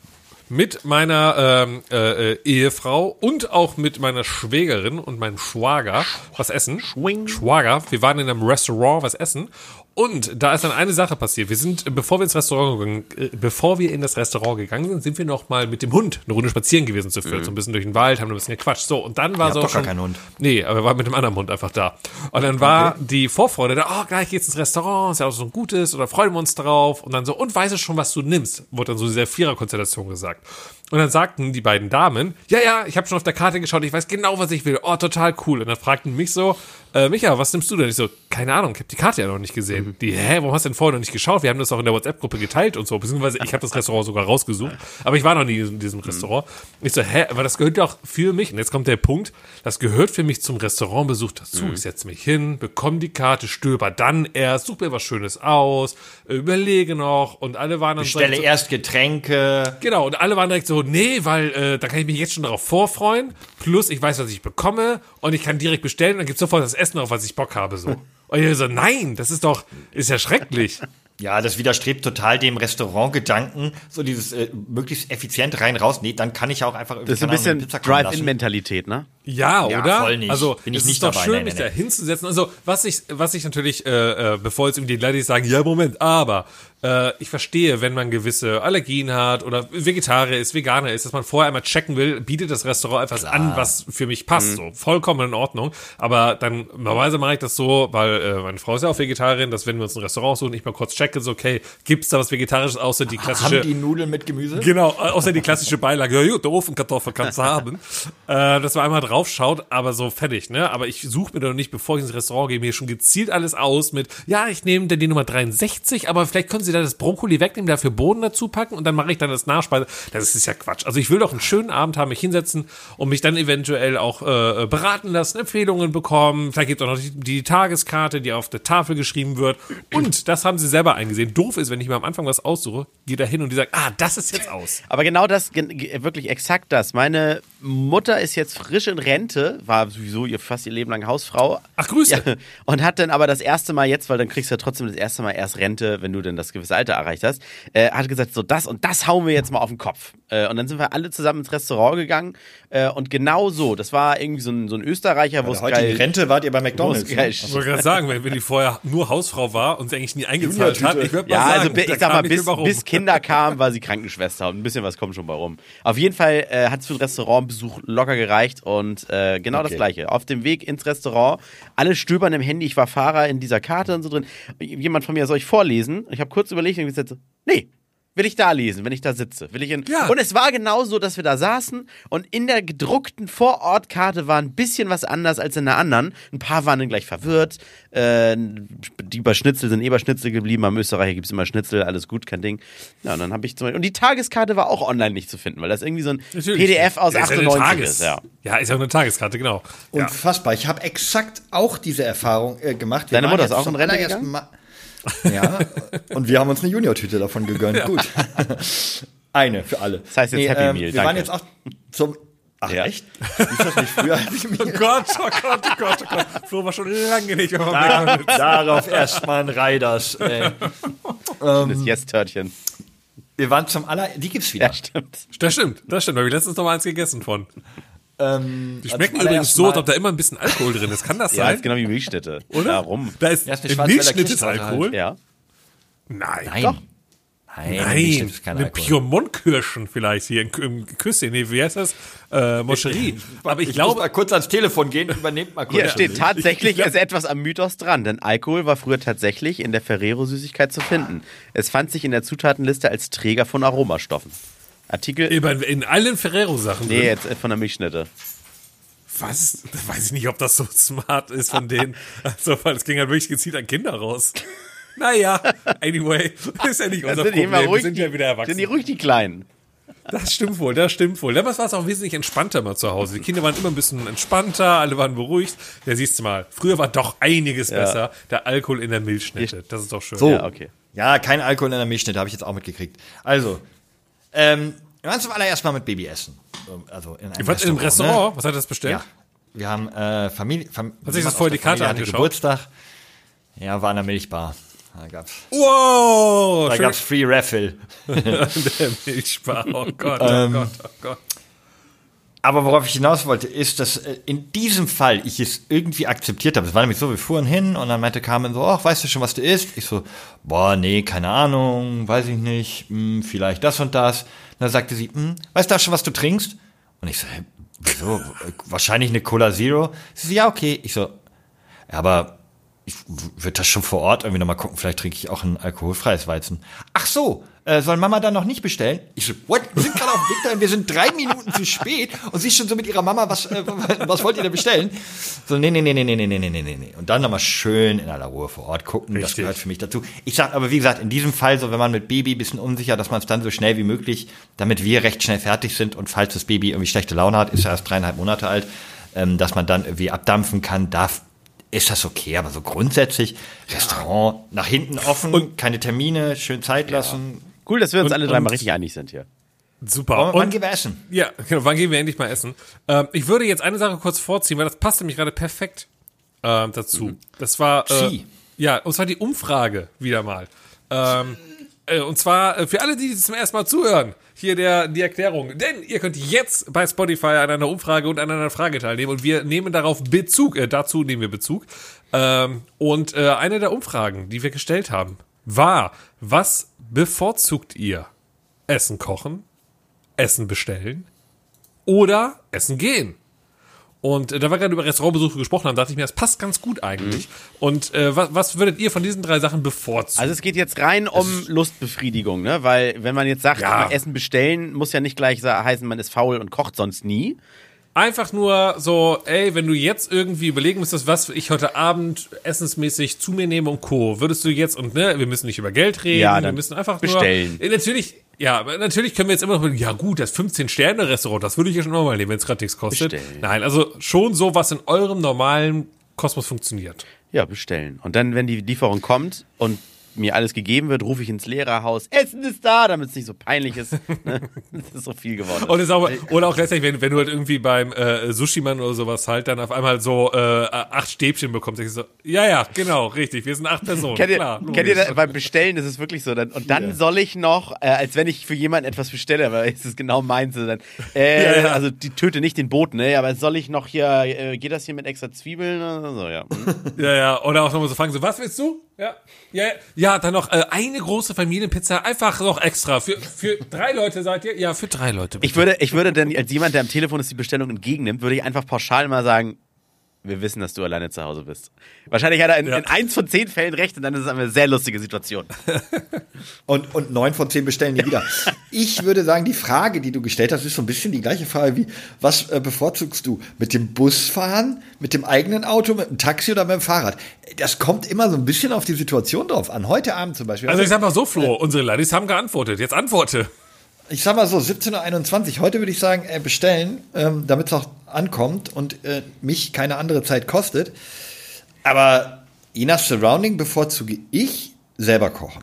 mit meiner ähm, äh, äh, Ehefrau und auch mit meiner Schwägerin und meinem Schwager was essen. Schwing. Schwager. Wir waren in einem Restaurant was essen Und da ist dann eine Sache passiert. Wir sind, bevor wir ins Restaurant gegangen, äh, bevor wir in das Restaurant gegangen sind, sind wir noch mal mit dem Hund eine Runde spazieren gewesen zu viert, so ein bisschen durch den Wald, haben ein bisschen gequatscht. So, und dann war Ihr so doch gar schon, keinen Hund. Nee, aber wir waren mit dem anderen Hund einfach da. Und dann war die Vorfreude da, oh, gleich geht's ins Restaurant, ist ja auch so ein gutes, oder freuen wir uns drauf. Und dann so, und weißt du schon, was du nimmst? Wurde dann so dieser Vierer-Konstellation gesagt. Und dann sagten die beiden Damen, ja, ja, ich habe schon auf der Karte geschaut, ich weiß genau, was ich will. Oh, total cool. Und dann fragten mich so, äh, Micha, was nimmst du denn? Ich so, keine Ahnung, ich habe die Karte ja noch nicht gesehen. Die, hä, warum hast du denn vorher noch nicht geschaut? Wir haben das auch in der WhatsApp-Gruppe geteilt und so, beziehungsweise ich habe das Restaurant sogar rausgesucht, aber ich war noch nie in diesem Restaurant. Ich so, hä, aber das gehört doch für mich, und jetzt kommt der Punkt, das gehört für mich zum Restaurantbesuch dazu. Ich setze mich hin, bekomme die Karte, stöber dann erst, suche mir was Schönes aus, überlege noch und alle waren dann Stelle so, erst Getränke. Genau, und alle waren direkt so, nee, weil äh, da kann ich mich jetzt schon darauf vorfreuen. Plus, ich weiß, was ich bekomme und ich kann direkt bestellen, dann gibt's sofort das Essen, auf was ich Bock habe. So. Und ich so, nein, das ist doch, ist ja schrecklich. Ja, das widerstrebt total dem Restaurantgedanken, so dieses äh, möglichst effizient rein raus. Nee, dann kann ich auch einfach irgendwie Das ist ein bisschen. Drive-In-Mentalität, ne? Ja, Ja, oder? voll nicht. Also Bin ich es nicht ist doch dabei. schön, Nein, mich nein, da nein. hinzusetzen. Also was ich, was ich natürlich, äh, äh, bevor jetzt irgendwie die Leute sagen, ja Moment, aber äh, ich verstehe, wenn man gewisse Allergien hat oder Vegetarier ist, Veganer ist, dass man vorher einmal checken will, bietet das Restaurant etwas an, was für mich passt. So vollkommen in Ordnung. Aber dann normalerweise mache ich das so, weil äh, meine Frau ist ja auch Vegetarierin, dass wenn wir uns ein Restaurant suchen, ich mal kurz checke, so okay, gibt's da was Vegetarisches außer die klassische Haben die Nudeln mit Gemüse? Genau, außer die klassische Beilage. Ja, gut, der Ofenkartoffel kannst du haben. Äh, dass man einmal drauf schaut, aber so fertig, ne? Aber ich suche mir doch nicht, bevor ich ins Restaurant gehe, mir schon gezielt alles aus mit, ja, ich nehme denn die Nummer 63, aber vielleicht können Sie da das Brokkoli wegnehmen, dafür Bohnen dazu packen und dann mache ich dann das Nachspeise. Das ist ja Quatsch. Also ich will doch einen schönen Abend haben, mich hinsetzen und mich dann eventuell auch äh, beraten lassen, Empfehlungen bekommen. Vielleicht gibt es auch noch die, die Tageskarte, die auf der Tafel geschrieben wird. Und das haben sie selber eingesehen. Doof ist, wenn ich mir am Anfang was aussuche, gehe da hin und die sagt, ah, das ist jetzt aus. Aber genau das, wirklich exakt das. Meine Mutter ist jetzt frisch in Rente, war sowieso ihr fast ihr Leben lang Hausfrau. Ach, Grüße. Ja, und hat dann aber das erste Mal jetzt, weil dann kriegst du ja trotzdem das erste Mal erst Rente, wenn du denn das gewisse Alter erreicht hast, äh, hat gesagt, so das und das hauen wir jetzt mal auf den Kopf. Äh, und dann sind wir alle zusammen ins Restaurant gegangen äh, und genau so, das war irgendwie so ein, so ein Österreicher, wo es geil, die Rente wart ihr bei McDonalds. geil ne? Ich wollte gerade sagen, wenn, wenn die vorher nur Hausfrau war und sie eigentlich nie eingezahlt hat, ich würde mal Ja, sagen, also ich sag mal, bis, bis Kinder kamen, war sie Krankenschwester und ein bisschen was kommt schon bei rum. Auf jeden Fall äh, hat es für den Restaurantbesuch locker gereicht und äh, genau das Okay. gleiche. Auf dem Weg ins Restaurant, alle stöbern im Handy, ich war Fahrer in dieser Karte und so drin. Jemand von mir soll ich vorlesen? Ich habe kurz überlegt und gesagt, nee. Will ich da lesen, wenn ich da sitze? Will ich in Ja. Und es war genau so, dass wir da saßen und in der gedruckten Vorortkarte war ein bisschen was anders als in der anderen. Ein paar waren dann gleich verwirrt. Äh, die bei Schnitzel sind eh bei Schnitzel geblieben. Am Österreicher gibt es immer Schnitzel, alles gut, kein Ding. Ja, und dann habe ich zum Beispiel. Und die Tageskarte war auch online nicht zu finden, weil das irgendwie so ein Natürlich. PDF aus Ja, ist ja eine 98 Tages- ist. Ja. ja, ist ja eine Tageskarte, genau. ja. Unfassbar. Ich habe exakt auch diese Erfahrung äh, gemacht. Wir Deine Mutter ist auch zum in Rente allerersten Mal- Ja, und wir haben uns eine Junior-Tüte davon gegönnt. Gut. Eine für alle. Das heißt jetzt Happy Meal, Wir danke. waren jetzt auch zum. Ach, Ja. echt? Ist das nicht früher? ich Oh mir- Gott, oh Gott, oh Gott, oh Gott. Flo war schon lange nicht mehr Da, darauf erstmal ein Riders. Ey. Das Yes-Törtchen. Wir waren zum aller. Die gibt's wieder. Ja, stimmt. Das stimmt, das stimmt. Da habe ich letztens noch mal eins gegessen von. Ähm, Die also schmecken übrigens so, als ob da immer ein bisschen Alkohol drin ist. Kann das Ja, sein? ist genau wie Milchstätte. Oder? Warum? Da ist, Ja, ist Milchschnitt ist Kirschtorte halt. Alkohol? Ja. Nein. Nein. Doch. Nein, Nein, Milchschnitt ist kein eine Alkohol. Piemont-Kirschen vielleicht hier im Küsschen. Nee, wie heißt das? Äh, Moscherie. Aber ich, Ich muss mal glaube, kurz ans Telefon gehen, übernehmt mal kurz. Hier steht tatsächlich Ich- ich- ist etwas am Mythos dran, denn Alkohol war früher tatsächlich in der Ferrero-Süßigkeit zu finden. Es fand sich in der Zutatenliste als Träger von Aromastoffen. Artikel. in, in allen Ferrero-Sachen Nee, drin. jetzt äh, von der Milchschnitte. Was? Weiß ich nicht, ob das so smart ist von denen. Also, weil es ging halt wirklich gezielt an Kinder raus. Naja, anyway, ist ja nicht unser sind die Problem. immer Wir ruhig, sind ja wieder Sind die erwachsen. ruhig die Kleinen? Das stimmt wohl, das stimmt wohl. Damals war es auch wesentlich entspannter mal zu Hause. Die Kinder waren immer ein bisschen entspannter, alle waren beruhigt. Ja, siehst du mal, früher war doch einiges besser. Der Alkohol in der Milchschnitte. Das ist doch schön. So. Ja, okay. Ja, kein Alkohol in der Milchschnitte, habe ich jetzt auch mitgekriegt. Also, ähm, wir waren zum allerersten Mal mit Baby essen. Also in einem wart im Restaurant? Was hat das Ne? bestellt? Ja. Wir haben äh, Familie. Fam Hat sich das vorher die Karte angeschaut? Geburtstag. Ja, war in der Milchbar. Da gab's, Wow! da gab's Free Raffle. der Milchbar. Oh Gott, oh Ähm, Gott, oh Gott. Aber worauf ich hinaus wollte, ist, dass äh, in diesem Fall ich es irgendwie akzeptiert habe. Es war nämlich so, wir fuhren hin und dann meinte Carmen so, ach, weißt du schon, was du isst? Ich so, boah, nee, keine Ahnung, weiß ich nicht, hm, vielleicht das und das. Und dann sagte sie, hm, weißt du schon, was du trinkst? Und ich so, wieso? Wahrscheinlich eine Cola Zero? Sie so, ja, okay. Ich so, aber ich würde das schon vor Ort irgendwie nochmal gucken, vielleicht trinke ich auch ein alkoholfreies Weizen. Ach so, äh, soll Mama dann noch nicht bestellen? Ich so, what? Wir sind gerade auf dem Weg dahin, wir sind drei Minuten zu spät und sie ist schon so mit ihrer Mama, was, äh, was wollt ihr denn bestellen? So, nee, nee, nee, nee, nee, nee, nee, nee, nee, nee. Und dann nochmal schön in aller Ruhe vor Ort gucken, das Richtig. gehört für mich dazu. Ich sag aber, wie gesagt, in diesem Fall, so wenn man mit Baby ein bisschen unsicher, dass man es dann so schnell wie möglich, damit wir recht schnell fertig sind und falls das Baby irgendwie schlechte Laune hat, ist ja erst dreieinhalb Monate alt, ähm, dass man dann irgendwie abdampfen kann, darf ist das okay, aber so grundsätzlich Restaurant nach hinten offen, keine Termine, schön Zeit lassen. Cool, dass wir uns Und- alle dreimal und- richtig einig sind hier. Super. Wann, wann Und- gehen wir essen? Ja, genau. Wann gehen wir endlich mal essen? Ähm, ich würde jetzt eine Sache kurz vorziehen, weil das passt nämlich gerade perfekt ähm, dazu. Das war äh, ja, und zwar die Umfrage wieder mal. Ähm, äh, und zwar äh, für alle, die zum ersten Mal zuhören, hier der die Erklärung. Denn ihr könnt jetzt bei Spotify an einer Umfrage und an einer Frage teilnehmen und wir nehmen darauf Bezug. Äh, dazu nehmen wir Bezug. Ähm, und äh, eine der Umfragen, die wir gestellt haben, war: Was bevorzugt ihr? Essen kochen, Essen bestellen oder Essen gehen. Und äh, da wir gerade über Restaurantbesuche gesprochen haben, dachte ich mir, das passt ganz gut eigentlich. Und äh, was, was würdet ihr von diesen drei Sachen bevorzugen? Also es geht jetzt rein um Lustbefriedigung, ne? Weil wenn man jetzt sagt, Ja. Essen bestellen, muss ja nicht gleich heißen, man ist faul und kocht sonst nie. Einfach nur so, ey, wenn du jetzt irgendwie überlegen müsstest, was ich heute Abend essensmäßig zu mir nehme und Co., würdest du jetzt, und ne, wir müssen nicht über Geld reden, Ja, wir müssen einfach bestellen. nur. Äh, Natürlich, ja, aber natürlich können wir jetzt immer noch, ja gut, das 15-Sterne-Restaurant, das würde ich ja schon auch mal nehmen, wenn es gerade nichts kostet. Bestellen. Nein, also schon so, was in eurem normalen Kosmos funktioniert. Ja, bestellen. Und dann, wenn die Lieferung kommt und mir alles gegeben wird, rufe ich ins Lehrerhaus, Essen ist da, damit es nicht so peinlich ist. ne? Das ist so viel geworden. Und ist auch, oder auch gleichzeitig, wenn, wenn du halt irgendwie beim äh, Sushi-Mann oder sowas halt dann auf einmal so äh, acht Stäbchen bekommst, denkst du so, ja, ja, genau, richtig, wir sind acht Personen. Kennt ihr, klar, kennt ihr beim Bestellen ist es wirklich so. Dann, und dann soll ich noch, äh, als wenn ich für jemanden etwas bestelle, weil es ist genau meins, dann, äh, Ja, ja. also die töte nicht den Boten, ne? aber soll ich noch hier, äh, geht das hier mit extra Zwiebeln? oder So, ja. Hm. Ja, ja, oder auch nochmal so fragen, so, was willst du? Ja, ja, ja, ja dann noch äh, eine große Familienpizza, einfach noch extra. Für, für drei Leute seid ihr? Ja, für drei Leute. Ich würde, ich würde dann als jemand, der am Telefon ist, die Bestellung entgegennimmt, würde ich einfach pauschal mal sagen, wir wissen, dass du alleine zu Hause bist. Wahrscheinlich hat er in, Ja. in eins von zehn Fällen recht und dann ist es eine sehr lustige Situation. Und, und neun von zehn bestellen die wieder. Ich würde sagen, die Frage, die du gestellt hast, ist so ein bisschen die gleiche Frage wie, was äh, bevorzugst du? Mit dem Bus fahren, mit dem eigenen Auto, mit dem Taxi oder mit dem Fahrrad? Das kommt immer so ein bisschen auf die Situation drauf an. Heute Abend zum Beispiel. also ich sag mal so, Flo, unsere Ladis haben geantwortet. Jetzt antworte. Ich sag mal so, 17.21 Uhr. Heute würde ich sagen, äh, bestellen, ähm, damit es auch ankommt und äh, mich keine andere Zeit kostet. Aber je nach Surrounding bevorzuge ich selber kochen.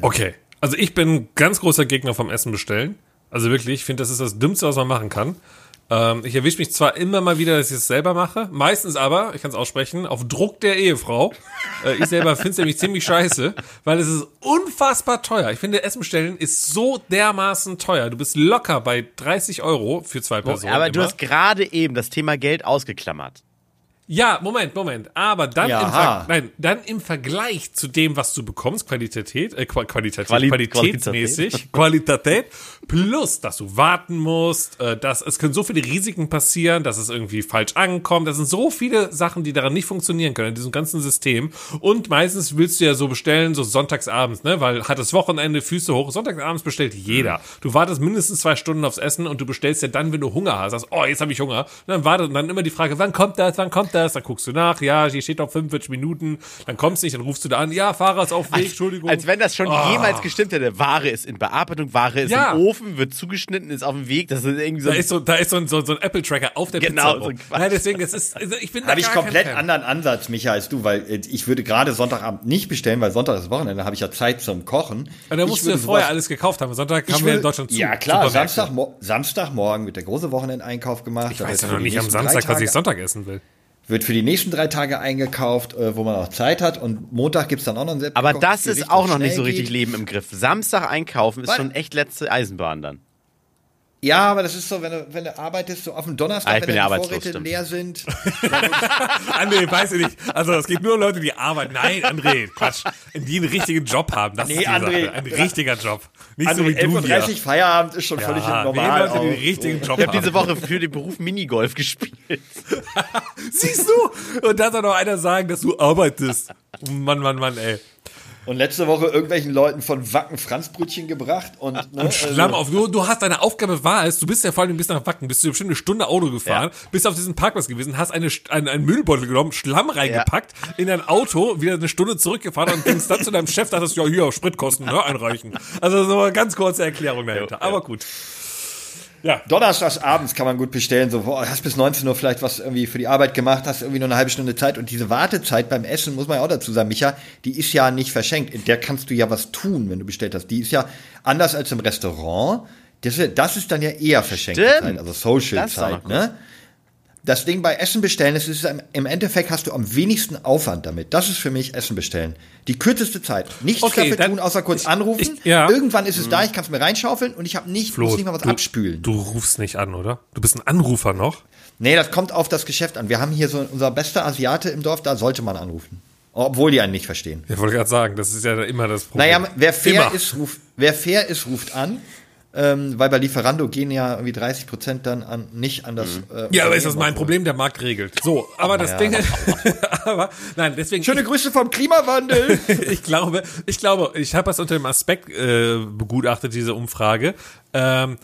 Okay. Also ich bin ganz großer Gegner vom Essen bestellen. Also wirklich, ich finde, das ist das Dümmste, was man machen kann. Ähm, ich erwische mich zwar immer mal wieder, dass ich es selber mache, meistens aber, ich kann es aussprechen, auf Druck der Ehefrau. Äh, ich selber finde es nämlich ziemlich scheiße, weil es ist unfassbar teuer. Ich finde, Essen bestellen ist so dermaßen teuer. Du bist locker bei 30 Euro für zwei Personen. aber du immer. hast gerade eben das Thema Geld ausgeklammert. Ja, Moment, Moment. Aber dann, Ja, im, Ver nein, dann im Vergleich zu dem, was du bekommst, Qualität, äh, Qua- Qualität, Quali- qualitätsmäßig, Qualität, plus, dass du warten musst, äh, dass es können so viele Risiken passieren, dass es irgendwie falsch ankommt. Das sind so viele Sachen, die daran nicht funktionieren können in diesem ganzen System. Und meistens willst du ja so bestellen, so sonntagsabends, ne, weil hat das Wochenende Füße hoch. Sonntagsabends bestellt jeder. Du wartest mindestens zwei Stunden aufs Essen und du bestellst ja dann, wenn du Hunger hast. Sagst, oh, jetzt habe ich Hunger. Und dann wartet und dann immer die Frage, wann kommt das, wann kommt das? Dann guckst du nach, ja, hier steht noch 45 Minuten. Dann kommst du nicht, dann rufst du da an, ja, Fahrer ist auf Weg, Entschuldigung. Als wenn das schon jemals gestimmt hätte. Ware ist in Bearbeitung, Ware ist Ja. im Ofen, wird zugeschnitten, ist auf dem Weg. Das ist irgendwie so. da ist so, da ist so ein, so, so ein Apple-Tracker auf der Genau, Pizza. so ein drauf. Quatsch. Nein, deswegen, das ist, also ich bin da Habe ich komplett anderen Ansatz, Micha, als du, weil äh, ich würde gerade Sonntagabend nicht bestellen, weil Sonntag ist Wochenende, habe ich ja Zeit zum Kochen. Aber da Ich musst du ja vorher sowas- alles gekauft haben. Sonntag ich haben wir in Deutschland zu. Ja klar. Samstag, Samstagmorgen wird der große Wochenendeinkauf gemacht. Ich weiß ja noch nicht am Samstag, was ich Sonntag essen will. Wird für die nächsten drei Tage eingekauft, äh, wo man auch Zeit hat. Und Montag gibt's dann auch noch ein aber das ist Gericht, auch noch nicht so richtig geht. Leben im Griff. Samstag einkaufen ist Was? schon echt letzte Eisenbahn dann. Ja, aber das ist so, wenn du, wenn du arbeitest, so auf dem Donnerstag, Ah, ich wenn bin ja Vorräte stimmt. leer sind. André, weiß ich nicht. Also es geht nur um Leute, die arbeiten. Nein, André, Quatsch. Die einen richtigen Job haben. Das Nee, ist die André. Sache. Ein richtiger Job. Nicht Also so wie du 11.30 Uhr. Feierabend ist schon völlig Ja, nehmen normal. Leute, die den richtigen Job Ich habe diese Woche für den Beruf Minigolf gespielt. Siehst du? Und da soll noch einer sagen, dass du arbeitest. Mann, Mann, Mann, ey. Und letzte Woche irgendwelchen Leuten von Wacken Franzbrötchen gebracht und, ne, Und Schlamm also, auf. Du, du hast deine Aufgabe war es, du bist ja vor allem bis nach Wacken, bist du bestimmt eine Stunde Auto gefahren, bist auf diesen Parkplatz gewesen, hast eine, einen, einen Müllbeutel genommen, Schlamm reingepackt, in dein Auto, wieder eine Stunde zurückgefahren und gingst dann zu deinem Chef, dachtest, ja, hier, Spritkosten, ne, einreichen. Also so eine ganz kurze Erklärung dahinter. Aber gut. Donnerstags abends kann man gut bestellen, so, boah, hast bis 19 Uhr vielleicht was irgendwie für die Arbeit gemacht, hast irgendwie nur eine halbe Stunde Zeit und diese Wartezeit beim Essen, muss man ja auch dazu sagen, Micha, die ist ja nicht verschenkt, in der kannst du ja was tun, wenn du bestellt hast. Die ist ja anders als im Restaurant, das, ist- das ist dann ja eher. Zeit, also Social-Zeit, noch ne? Das Ding bei Essen bestellen, es ist im- Endeffekt hast du am wenigsten Aufwand damit. Das ist für mich Essen bestellen. Die kürzeste Zeit. Nichts Okay, dafür dann- tun, außer kurz ich- anrufen. ich- ja. Irgendwann ist es da, ich kann es mir reinschaufeln und ich habe nicht, muss nicht mal was du, abspülen. Du rufst nicht an, oder? Du bist ein Anrufer noch? Nee, das kommt auf das Geschäft an. Wir haben hier so unser bester Asiate im Dorf, da sollte man anrufen. Obwohl die einen nicht verstehen. Ich wollte gerade sagen, das ist ja immer das Problem. Naja, wer fair, Immer. ist, ruft, wer fair ist, ruft an. Ähm, weil bei Lieferando gehen ja irgendwie 30 Prozent dann an, nicht an das. Äh, Ja, aber ist das mein. Problem? Der Markt regelt. So, aber das Ding, aber nein, deswegen. Schöne Grüße vom Klimawandel. ich glaube, ich glaube, ich habe das unter dem Aspekt äh, begutachtet, diese Umfrage. Ähm,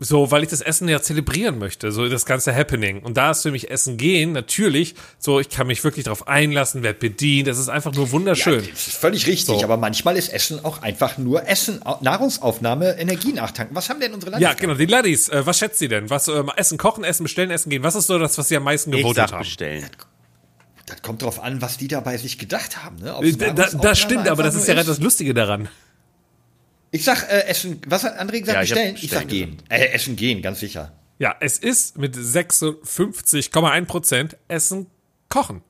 so, weil ich das Essen ja zelebrieren möchte, so das ganze Happening. Und da ist für mich Essen gehen, natürlich, so, ich kann mich wirklich darauf einlassen, werd bedient, das ist einfach nur wunderschön. Das ist völlig richtig, So. aber manchmal ist Essen auch einfach nur Essen, Au- Nahrungsaufnahme, Energie nachtanken. Was haben denn unsere Ja, Landesgrenzen? genau, die Ladies, äh, was schätzt sie denn? Was, ähm, Essen kochen, Essen bestellen, Essen gehen, was ist so das, was sie am meisten gewotet haben? bestellen. Das kommt drauf an, was die dabei sich gedacht haben. Ne? Äh, Da, das stimmt, aber das ist ja das Lustige daran. Ich sag äh, Essen, was hat André gesagt? Ja, ich bestellen? Ich, sag bestellen gehen. Äh, essen gehen, ganz sicher. Ja, es ist mit 56,1 Prozent Essen kochen.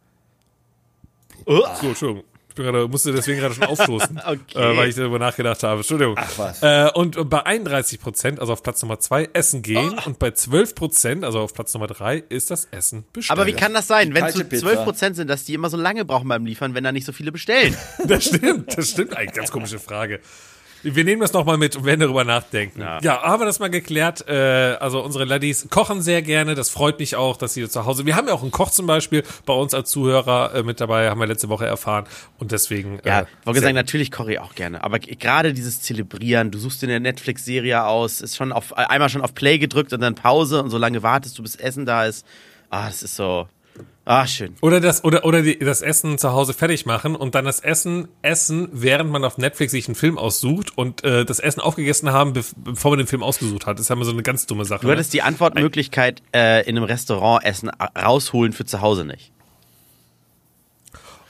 So, Entschuldigung. Ich bin gerade, musste deswegen gerade schon aufstoßen, Okay. äh, weil ich darüber nachgedacht habe. Entschuldigung. Ach was. Äh, und bei 31 Prozent, also auf Platz Nummer zwei, Essen gehen. Oh. Und bei 12 Prozent, also auf Platz Nummer drei, ist das Essen bestellen. Aber wie kann das sein, wenn es so Pizza. 12% sind, dass die immer so lange brauchen beim Liefern, wenn da nicht so viele bestellen? Das stimmt, das stimmt. Eigentlich ganz komische Frage. Wir nehmen das nochmal mit und werden darüber nachdenken. Ja, Ja. haben wir das mal geklärt. Äh, also unsere Ladies kochen sehr gerne. Das freut mich auch, dass sie zu Hause. Wir haben ja auch einen Koch zum Beispiel bei uns als Zuhörer äh, mit dabei, haben wir letzte Woche erfahren. Und deswegen. Ja, äh, wollte sehr- sagen, natürlich koche ich auch gerne. Aber gerade dieses Zelebrieren, du suchst dir eine Netflix-Serie aus, ist schon auf einmal schon auf Play gedrückt und dann Pause und so lange wartest du, bis Essen da ist. Ah, das ist so. Ah, schön. Oder das, oder, oder die, das Essen zu Hause fertig machen und dann das Essen essen, während man auf Netflix sich einen Film aussucht und äh, das Essen aufgegessen haben, bev- bevor man den Film ausgesucht hat. Das ist ja immer so eine ganz dumme Sache. Du hattest die Antwortmöglichkeit äh, in einem Restaurant Essen a- rausholen für zu Hause nicht.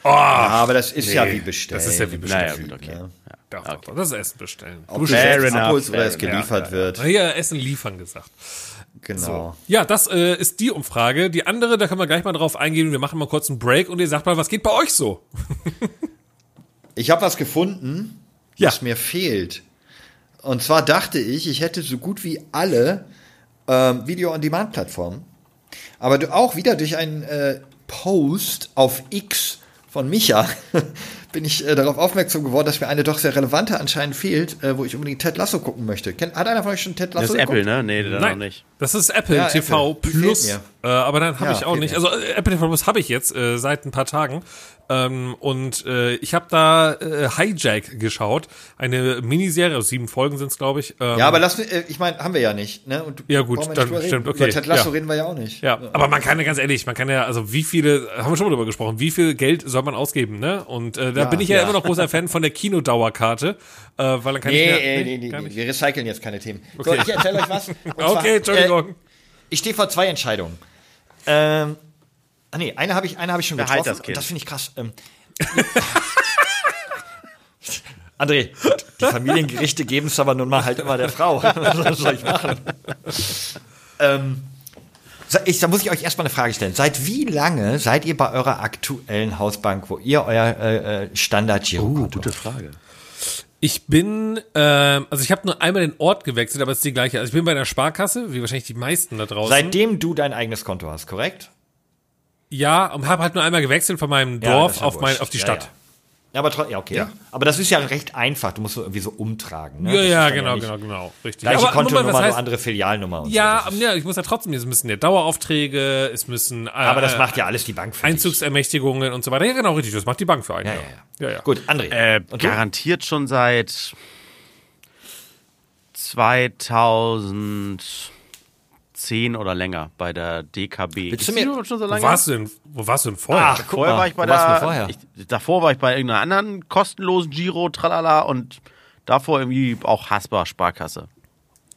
Ja, aber das ist ja nee, wie bestellen. das ist ja wie bestellen. Naja, gut, okay. Ja. Doch, das ist Essen bestellen. Ob du Fair enough, abholst oder es geliefert wird. Hier Essen liefern gesagt. Genau. Ja, das äh, ist die Umfrage. Die andere, da können wir gleich mal drauf eingehen. Wir machen mal kurz einen Break und ihr sagt mal, was geht bei euch so? Ich habe was gefunden, Ja. was mir fehlt. Und zwar dachte ich, ich hätte so gut wie alle ähm, Video-on-Demand-Plattformen. Aber du auch wieder durch einen äh, Post auf X von Micha bin ich äh, darauf aufmerksam geworden, dass mir eine doch sehr relevante anscheinend fehlt, äh, wo ich unbedingt Ted Lasso gucken möchte. Kennt, hat einer von euch schon Ted Das Lasso ist Apple, geguckt? ne? Nee, dann noch nicht. das ist Apple Ja, TV Apple. Plus. Äh, aber dann habe Ja, ich auch nicht. mir. Also äh, Apple TV Plus habe ich jetzt äh, seit ein paar Tagen. Ähm, und äh, ich habe da äh, Hijack geschaut. Eine Miniserie, aus sieben Folgen sind es, glaube ich. Ähm, Ja, aber lass, äh, ich meine, haben wir ja nicht. Ne? Und Ja, gut, dann stimmt, okay, Über Ted Lasso ja. reden wir ja auch nicht. Ja, aber man kann ja ganz ehrlich, man kann ja, also wie viele, haben wir schon mal drüber gesprochen, wie viel Geld soll man ausgeben, ne? Und äh, da Ja, bin ich ja, immer noch großer Fan von der Kinodauerkarte, äh, weil dann kann Nee, ich mir, nee, nee, nee, nee, nicht. wir recyceln jetzt keine Themen. Okay. So, ich erzähle euch was. Und zwar, Okay, Entschuldigung. Äh, ich stehe vor zwei Entscheidungen. Ähm, ah nee, eine habe ich, eine habe ich schon Behalt getroffen. das Kind. Und das finde ich krass. Ähm, André, die Familiengerichte geben es aber nun mal halt immer der Frau. Was soll ich machen? ähm, ich, da muss ich euch erstmal eine Frage stellen. Seit wie lange seid ihr bei eurer aktuellen Hausbank, wo ihr euer äh, äh, Standard-Girokonto Gute Frage. Ich bin, ähm, also ich habe nur einmal den Ort gewechselt, aber es ist die gleiche. Also ich bin bei einer Sparkasse, wie wahrscheinlich die meisten da draußen. Seitdem du dein eigenes Konto hast, korrekt? Ja, und habe halt nur einmal gewechselt von meinem Ja, Dorf ja auf, mein, auf die Ja, Stadt. Ja, ja aber ja, okay. Ja. Aber das ist ja recht einfach. Du musst so irgendwie so umtragen. Ne? Ja, ja, genau, nicht genau, genau, richtig. Gleiche Aber Kontonummer, nur heißt, andere Filialnummer. Und ja, so. Ja, ich muss ja trotzdem, es müssen ja Daueraufträge, es müssen äh, aber das macht ja alles die Bank für dich. Einzugsermächtigungen und so weiter. Ja, genau, richtig, das macht die Bank für einen. Ja, Ja, ja, ja. ja. Gut, André. Äh, Und du? garantiert schon seit 2010 oder länger bei der DKB. Willst du mir- schon so Wo lange? warst du denn, wo warst du denn vorher? Ach, guck vorher mal, war ich bei wo der, vorher? Ich, davor war ich bei irgendeiner anderen kostenlosen Giro, tralala und davor irgendwie auch Hasper Sparkasse.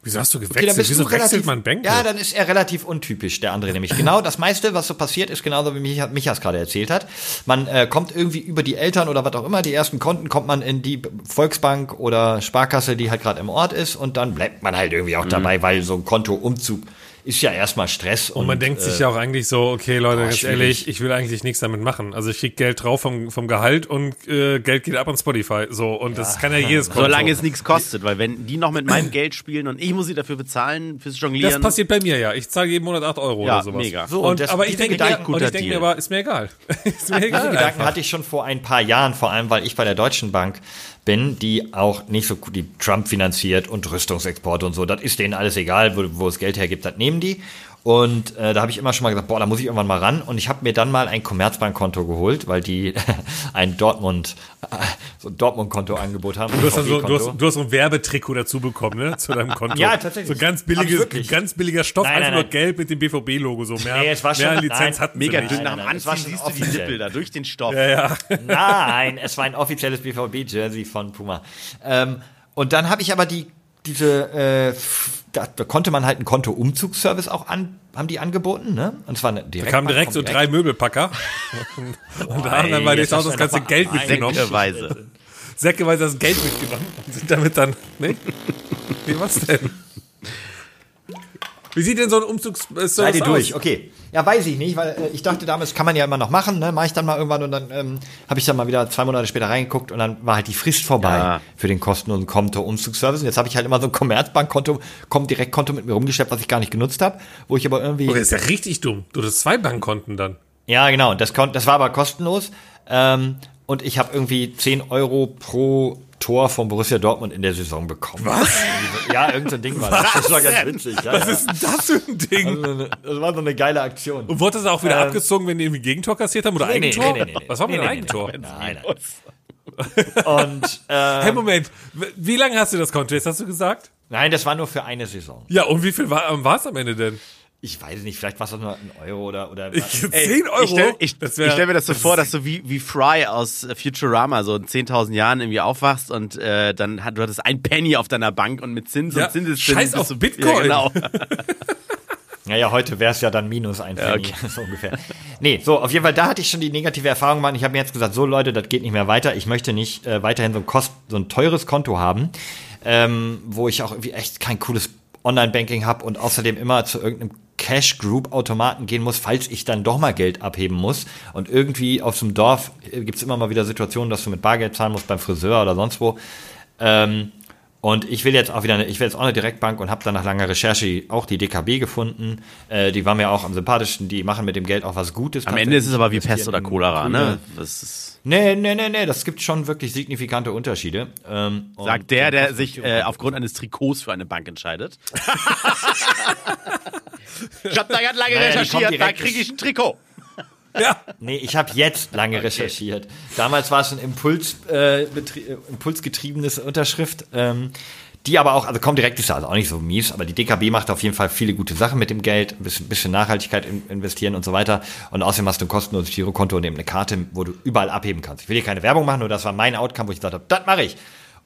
Wieso hast du Okay, gewechselt? bist Wieso du wechselt relativ, man Bank? Ja, dann ist er relativ untypisch, der andere nämlich. Genau das meiste, was so passiert, ist genauso wie Micha, Michas gerade erzählt hat. Man äh, kommt irgendwie über die Eltern oder was auch immer, die ersten Konten, kommt man in die Volksbank oder Sparkasse, die halt gerade im Ort ist und dann bleibt man halt irgendwie auch dabei, weil so ein Kontoumzug ist ja erstmal Stress. Und, Und man denkt äh, sich ja auch eigentlich so, okay, Leute, ganz schwierig. ehrlich, ich will eigentlich nichts damit machen. Also ich krieg Geld drauf vom, vom Gehalt und äh, Geld geht ab an Spotify. So, und das kann ja jedes Konto. Solange es nichts kostet, weil wenn die noch mit meinem Geld spielen und ich muss sie dafür bezahlen, fürs Jonglieren. das passiert bei mir ja. Ich zahle jeden Monat 8 Euro Ja, oder sowas. mega. So, und, und das- aber ich diese denke, Gedanken- mir, und ich denke mir aber, ist mir egal. ist mir Diese egal. Gedanken einfach. hatte ich schon vor ein paar Jahren, vor allem weil ich bei der Deutschen Bank bin, die auch nicht so gut, die Trump finanziert und Rüstungsexporte und so. Das ist denen alles egal, wo, wo es Geld hergibt, das nehmen die. Und äh, da habe ich immer schon mal gesagt, boah, da muss ich irgendwann mal ran. Und ich habe mir dann mal ein Commerzbankkonto geholt, weil die ein Dortmund, äh, so ein Dortmund-Konto-Angebot haben. Du hast, dann so, du, hast, du hast so ein Werbetrikot dazu bekommen, ne? Zu deinem Konto. Ja, tatsächlich. So ganz billiges, ganz billiger Stoff, Nein, einfach nein, nur nein. gelb mit dem BVB-Logo. So mehr, Nee, es war mehr schon- an Lizenz nein, hatten mega dünn nach dem schon siehst du die offiziell. Nippel da durch den Stoff. Ja, ja. Nein, es war ein offizielles BVB-Jersey von Puma. Ähm, und dann habe ich aber die diese äh, da, da konnte man halt einen Konto-Umzugsservice auch an, haben die angeboten, ne? Und zwar eine Da direkt kamen direkt so drei Möbelpacker. und da haben dann jetzt auch hast das ganze Geld mitgenommen. Säckeweise. Säckeweise das Geld mitgenommen und sind damit dann. Ne? Wie was denn? Wie sieht denn so ein Umzugsservice Seid ihr aus? durch, okay. Ja, weiß ich nicht, weil äh, ich dachte damals, kann man ja immer noch machen, ne? Mach ich dann mal irgendwann und dann ähm, habe ich dann mal wieder zwei Monate später reingeguckt und dann war halt die Frist vorbei Ja. für den kostenlosen Konto-Umzugsservice. Und jetzt habe ich halt immer so ein Commerzbankkonto, kommt Direktkonto mit mir rumgeschleppt, was ich gar nicht genutzt habe, wo ich aber irgendwie. Okay, das ist ja richtig dumm. Du hast zwei Bankkonten dann. Ja, genau. Das, kon das war aber kostenlos. Ähm, und ich habe irgendwie 10 Euro pro Tor von Borussia Dortmund in der Saison bekommen. Was? Ja, irgendein so Ding war das. Das war ganz witzig. Ja, Was ist denn das für ein Ding? ja. Das war so eine geile Aktion. Und wurde das auch wieder Ähm, abgezogen, wenn die irgendwie Gegentor kassiert haben oder nee, Eigentor? nee, nee, nee. Was war mit Nee, nee, nee, Eigentor? Nein, nein. Und äh, Hey, Moment. Wie lange hast du das Konto jetzt, hast du gesagt? nein, das war nur für eine Saison. Ja, und wie viel war es am Ende denn? Ich weiß nicht, vielleicht war es nur ein Euro oder oder. Ich, Ey, 10 Euro? Ich stelle ich, Das ich stell mir das so vor, dass du wie, wie Fry aus äh, Futurama so in 10.000 Jahren irgendwie aufwachst und äh, dann hat, du hattest ein Penny auf deiner Bank und mit Zins Ja, und Zinseszins. scheiß auf du- Bitcoin. Ja, genau. Ja, ja, heute wäre es ja dann minus ein Penny, so ungefähr. Nee, so, auf jeden Fall, da hatte ich schon die negative Erfahrung gemacht. Ich habe mir jetzt gesagt, so Leute, das geht nicht mehr weiter. Ich möchte nicht äh, weiterhin so ein, Kost, so ein teures Konto haben, ähm, wo ich auch irgendwie echt kein cooles Online-Banking habe und außerdem immer zu irgendeinem Cash Group Automaten gehen muss, falls ich dann doch mal Geld abheben muss. Und irgendwie auf einem Dorf äh, gibt's immer mal wieder Situationen, dass du mit Bargeld zahlen musst beim Friseur oder sonst wo. Ähm, und ich will jetzt auch wieder, eine, ich will jetzt auch eine Direktbank und habe dann nach langer Recherche auch die DKB gefunden. Äh, die war mir auch am sympathischsten. Die machen mit dem Geld auch was Gutes. Am Ende ist es aber wie Pest oder Cholera, ne? Das ist, Nee, nee, nee, nee, das gibt schon wirklich signifikante Unterschiede. Ähm, sagt der, der sich äh, aufgrund eines Trikots für eine Bank entscheidet. ich hab da ganz lange Naja, recherchiert, da kriege ich ein Trikot. Ja. Nee, ich habe jetzt lange recherchiert. Damals war es ein Impuls, äh, äh, impulsgetriebenes Unterschrift. Ähm, die aber auch, also kommt direkt ist also auch nicht so mies, aber die DKB macht auf jeden Fall viele gute Sachen mit dem Geld, ein bisschen, bisschen Nachhaltigkeit in, investieren und so weiter. Und außerdem hast du ein kostenloses Girokonto und eben eine Karte, wo du überall abheben kannst. Ich will hier keine Werbung machen, nur das war mein Outcome, wo ich gesagt habe, das mache ich.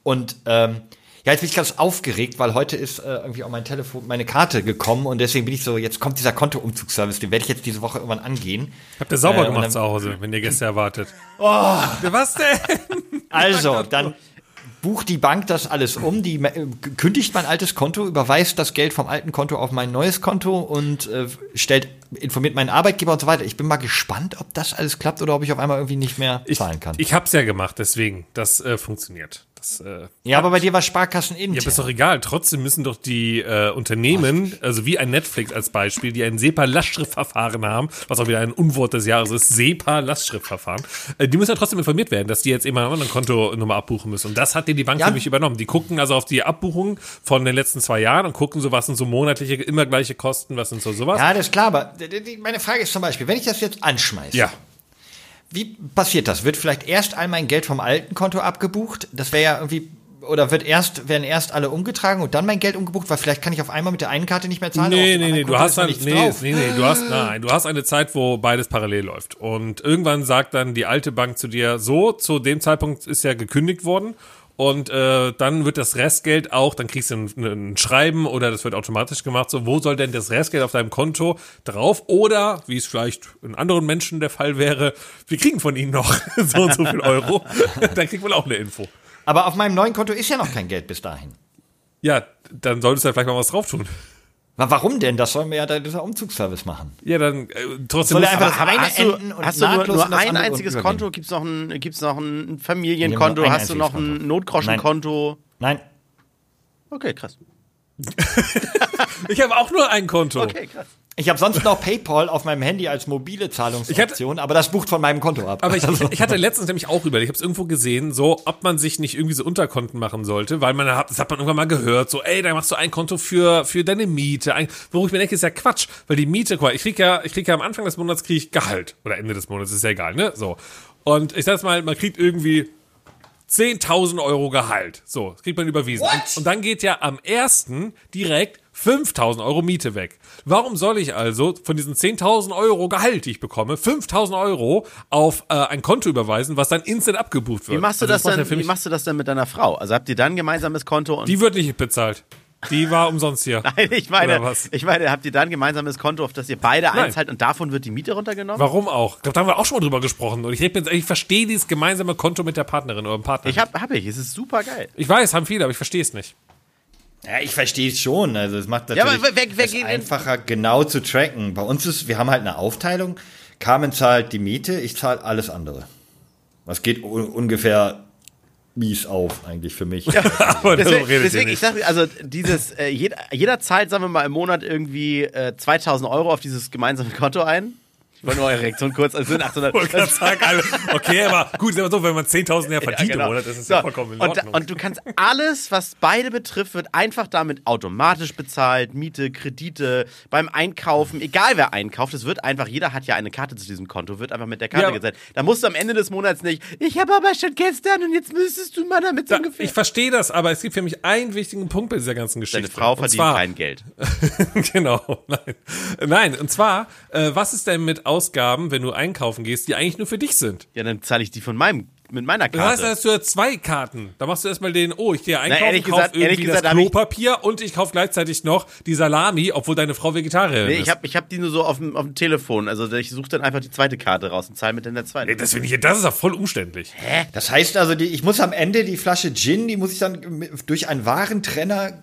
Und ähm, ja, jetzt bin ich ganz aufgeregt, weil heute ist äh, irgendwie auf mein Telefon meine Karte gekommen und deswegen bin ich so, jetzt kommt dieser Kontoumzugsservice, den werde ich jetzt diese Woche irgendwann angehen. Habt ihr sauber Äh, gemacht dann- zu Hause, wenn ihr Gäste erwartet? Oh. Was denn? Also, dann bucht die Bank das alles um, die äh, kündigt mein altes Konto, überweist das Geld vom alten Konto auf mein neues Konto und äh, stellt, informiert meinen Arbeitgeber und so weiter. Ich bin mal gespannt, ob das alles klappt oder ob ich auf einmal irgendwie nicht mehr Ich, zahlen kann. ich hab's ja gemacht, deswegen. Das äh, funktioniert. Das, äh, Ja, aber bei dir war Sparkassen intern. Ja, aber ist doch egal. Trotzdem müssen doch die äh, Unternehmen, also wie ein Netflix als Beispiel, die ein SEPA-Lastschriftverfahren haben, was auch wieder ein Unwort des Jahres ist, SEPA-Lastschriftverfahren, äh, die müssen ja trotzdem informiert werden, dass die jetzt eben eine andere Kontonummer abbuchen müssen. Und das hat dir die Bank Ja. für mich übernommen. Die gucken also auf die Abbuchung von den letzten zwei Jahren und gucken so, was sind so monatliche, immer gleiche Kosten, was sind so sowas. ja, das ist klar, aber meine Frage ist zum Beispiel, wenn ich das jetzt anschmeiße, Ja. Wie passiert das? Wird vielleicht erst all mein Geld vom alten Konto abgebucht? Das wäre ja irgendwie, oder wird erst, werden erst alle umgetragen und dann mein Geld umgebucht? Weil vielleicht kann ich auf einmal mit der einen Karte nicht mehr zahlen. Nee, nee, nee, du hast dann, nee, drauf. nee, nee, du hast, nein, du hast eine Zeit, wo beides parallel läuft. Und irgendwann sagt dann die alte Bank zu dir, so, zu dem Zeitpunkt ist ja gekündigt worden. Und äh, dann wird das Restgeld auch, dann kriegst du ein, ein Schreiben oder das wird automatisch gemacht, so, wo soll denn das Restgeld auf deinem Konto drauf? Oder, wie es vielleicht in anderen Menschen der Fall wäre, wir kriegen von ihnen noch so und so viel Euro. dann kriegt man auch eine Info. Aber auf meinem neuen Konto ist ja noch kein Geld bis dahin. Ja, dann solltest du da vielleicht mal was drauf tun. Wa- Warum denn? Das sollen wir ja da dieser Umzugsservice machen. Ja, dann äh, trotzdem Soll er einfach Aber das eine hast du, und hast du nur, nur ein einziges übergehen? Konto? Gibt es noch ein, gibt's noch ein Familienkonto? ein Hast du noch ein Konto. Notgroschenkonto? Nein. Okay, krass. ich habe auch nur ein Konto. Okay, krass. Ich habe sonst noch PayPal auf meinem Handy als mobile Zahlungsoption, aber das bucht von meinem Konto ab. Aber ich, ich, ich hatte letztens nämlich auch überlegt, ich habe es irgendwo gesehen, so, ob man sich nicht irgendwie so Unterkonten machen sollte, weil man hat, das hat man irgendwann mal gehört, so, ey, da machst du ein Konto für, für deine Miete. Ein, wo ich mir denke, ist ja Quatsch, weil die Miete, guck mal, ich krieg ja, ich krieg ja am Anfang des Monats krieg ich Gehalt. Oder Ende des Monats, ist ja egal, ne? So. Und ich sag's mal, man kriegt irgendwie 10.000 Euro Gehalt. So, das kriegt man überwiesen. Und, und dann geht ja am ersten direkt 5.000 Euro Miete weg. Warum soll ich also von diesen 10.000 Euro Gehalt, die ich bekomme, 5.000 Euro auf äh, ein Konto überweisen, was dann instant abgebucht wird? Wie machst du Also das, ja denn? Wie machst du das denn mit deiner Frau? Also habt ihr dann ein gemeinsames Konto und Die wird nicht bezahlt. Die war umsonst hier. Nein, ich meine, was? ich meine, habt ihr dann ein gemeinsames Konto, auf das ihr beide Nein. einzahlt und davon wird die Miete runtergenommen? Warum auch? Ich glaube, da haben wir auch schon mal drüber gesprochen. Und ich, jetzt- ich verstehe dieses gemeinsame Konto mit der Partnerin oder dem Partner. Ich hab, hab ich. Es ist super geil. ich weiß, haben viele, aber ich verstehe es nicht. Ja, ich verstehe es schon. Also es macht Ja, natürlich aber wer- wer in- einfacher, genau zu tracken. Bei uns ist, wir haben halt eine Aufteilung. Carmen zahlt die Miete, ich zahle alles andere. Was geht ungefähr mies auf eigentlich für mich. Aber Deswegen, darüber redet ihr deswegen ich nicht. sag, also dieses, äh, jeder, jeder zahlt, sagen wir mal, im Monat irgendwie äh, 2000 Euro auf dieses gemeinsame Konto ein. Ich wollte nur eure Reaktion kurz, also sind 800. wollte gerade sagen, also, okay, aber gut, ist aber so, wenn man 10.000 mehr verdient Ja, genau. im Monat, das ist So, ja vollkommen in und, Ordnung. und du kannst alles, was beide betrifft, wird einfach damit automatisch bezahlt. Miete, Kredite, beim Einkaufen, egal wer einkauft, es wird einfach, jeder hat ja eine Karte zu diesem Konto, wird einfach mit der Karte Ja. gezahlt. Da musst du am Ende des Monats nicht, ich habe aber schon gestern und jetzt müsstest du mal damit so Da, ungefähr. ich verstehe das, aber es gibt für mich einen wichtigen Punkt bei dieser ganzen Geschichte. Deine Frau Und verdient zwar- kein Geld. genau, nein. Nein, und zwar, äh, was ist denn mit Ausgaben, wenn du einkaufen gehst, die eigentlich nur für dich sind? Ja, dann zahle ich die von meinem, mit meiner Das heißt, Karte. da hast du ja zwei Karten. Da machst du erstmal den, oh, ich gehe einkaufen, ehrlich kauf gesagt- irgendwie ehrlich gesagt das Klopapier und ich kauf gleichzeitig noch die Salami, obwohl deine Frau Vegetarierin Nee, ist. ich habe ich hab die nur so auf dem, auf dem Telefon. Also ich suche dann einfach die zweite Karte raus und zahle mit der zweiten. Nee, das finde ich, das ist ja voll umständlich. Das heißt also, die, ich muss am Ende die Flasche Gin, die muss ich dann durch einen Warentrenner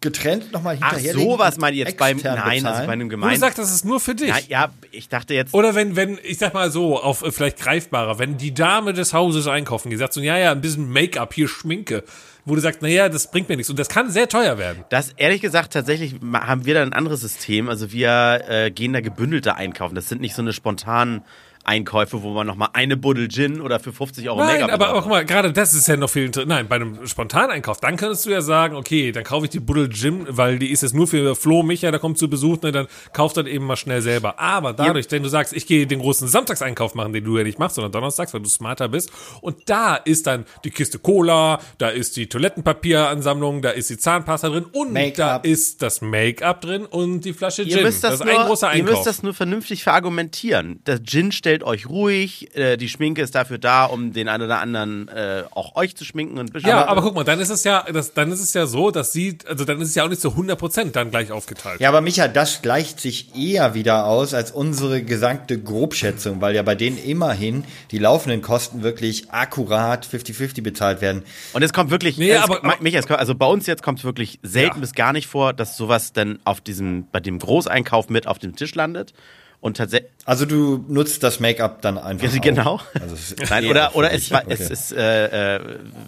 getrennt nochmal Ach, hinterherlegen. sowas und meine ich jetzt beim, extern nein, also bezahlen. bei einem Wo du sagst, das ist nur für dich. Ja, ja, ich dachte jetzt. Oder wenn, wenn, ich sag mal so, auf äh, vielleicht greifbarer, wenn die Dame des Hauses einkaufen geht, sagt so, ja, ja, ein bisschen Make-up, hier Schminke, wo du sagst, naja, das bringt mir nichts. Und das kann sehr teuer werden. Das ehrlich gesagt, tatsächlich haben wir da ein anderes System. Also wir äh, gehen da gebündelter einkaufen. Das sind nicht so eine spontanen Einkäufe, wo man nochmal eine Buddel Gin oder für 50 Euro Nein, aber, guck mal, gerade das ist ja noch viel inter- Nein, bei einem Spontaneinkauf, dann könntest du ja sagen, okay, dann kaufe ich die Buddel Gym, weil die ist jetzt nur für Flo Micha, der kommt zu Besuch, ne, dann kauf dann eben mal schnell selber. Aber dadurch, wenn du sagst, ich gehe den großen Samstagseinkauf machen, den du ja nicht machst, sondern donnerstags, weil du smarter bist, und da ist dann die Kiste Cola, da ist die Toilettenpapieransammlung, da ist die Zahnpasta drin und da ist das Make-up drin und die Flasche Ihr Gin. müsst das, ist nur, ein großer ihr Einkauf. müsst das nur vernünftig verargumentieren. Der Gin stellt euch ruhig, äh, die Schminke ist dafür da, um den einen oder anderen äh, auch euch zu schminken und ja, aber guck mal, dann ist es ja, das, dann ist es ja so, dass sie, also dann ist es ja auch nicht zu 100% dann gleich aufgeteilt. Ja, aber Micha, das gleicht sich eher wieder aus als unsere gesamte Grobschätzung, weil ja bei denen immerhin die laufenden Kosten wirklich akkurat 50-50 bezahlt werden. Und es kommt wirklich, Nee, es, aber- Ma- Micha, es kommt, also bei uns jetzt kommt es wirklich selten Ja. bis gar nicht vor, dass sowas dann auf diesem, bei dem Großeinkauf mit auf dem Tisch landet. Und tatsächlich, Also du nutzt das Make-up dann einfach. Genau. Also Nein, eher oder, oder es, Okay. es, es äh, äh,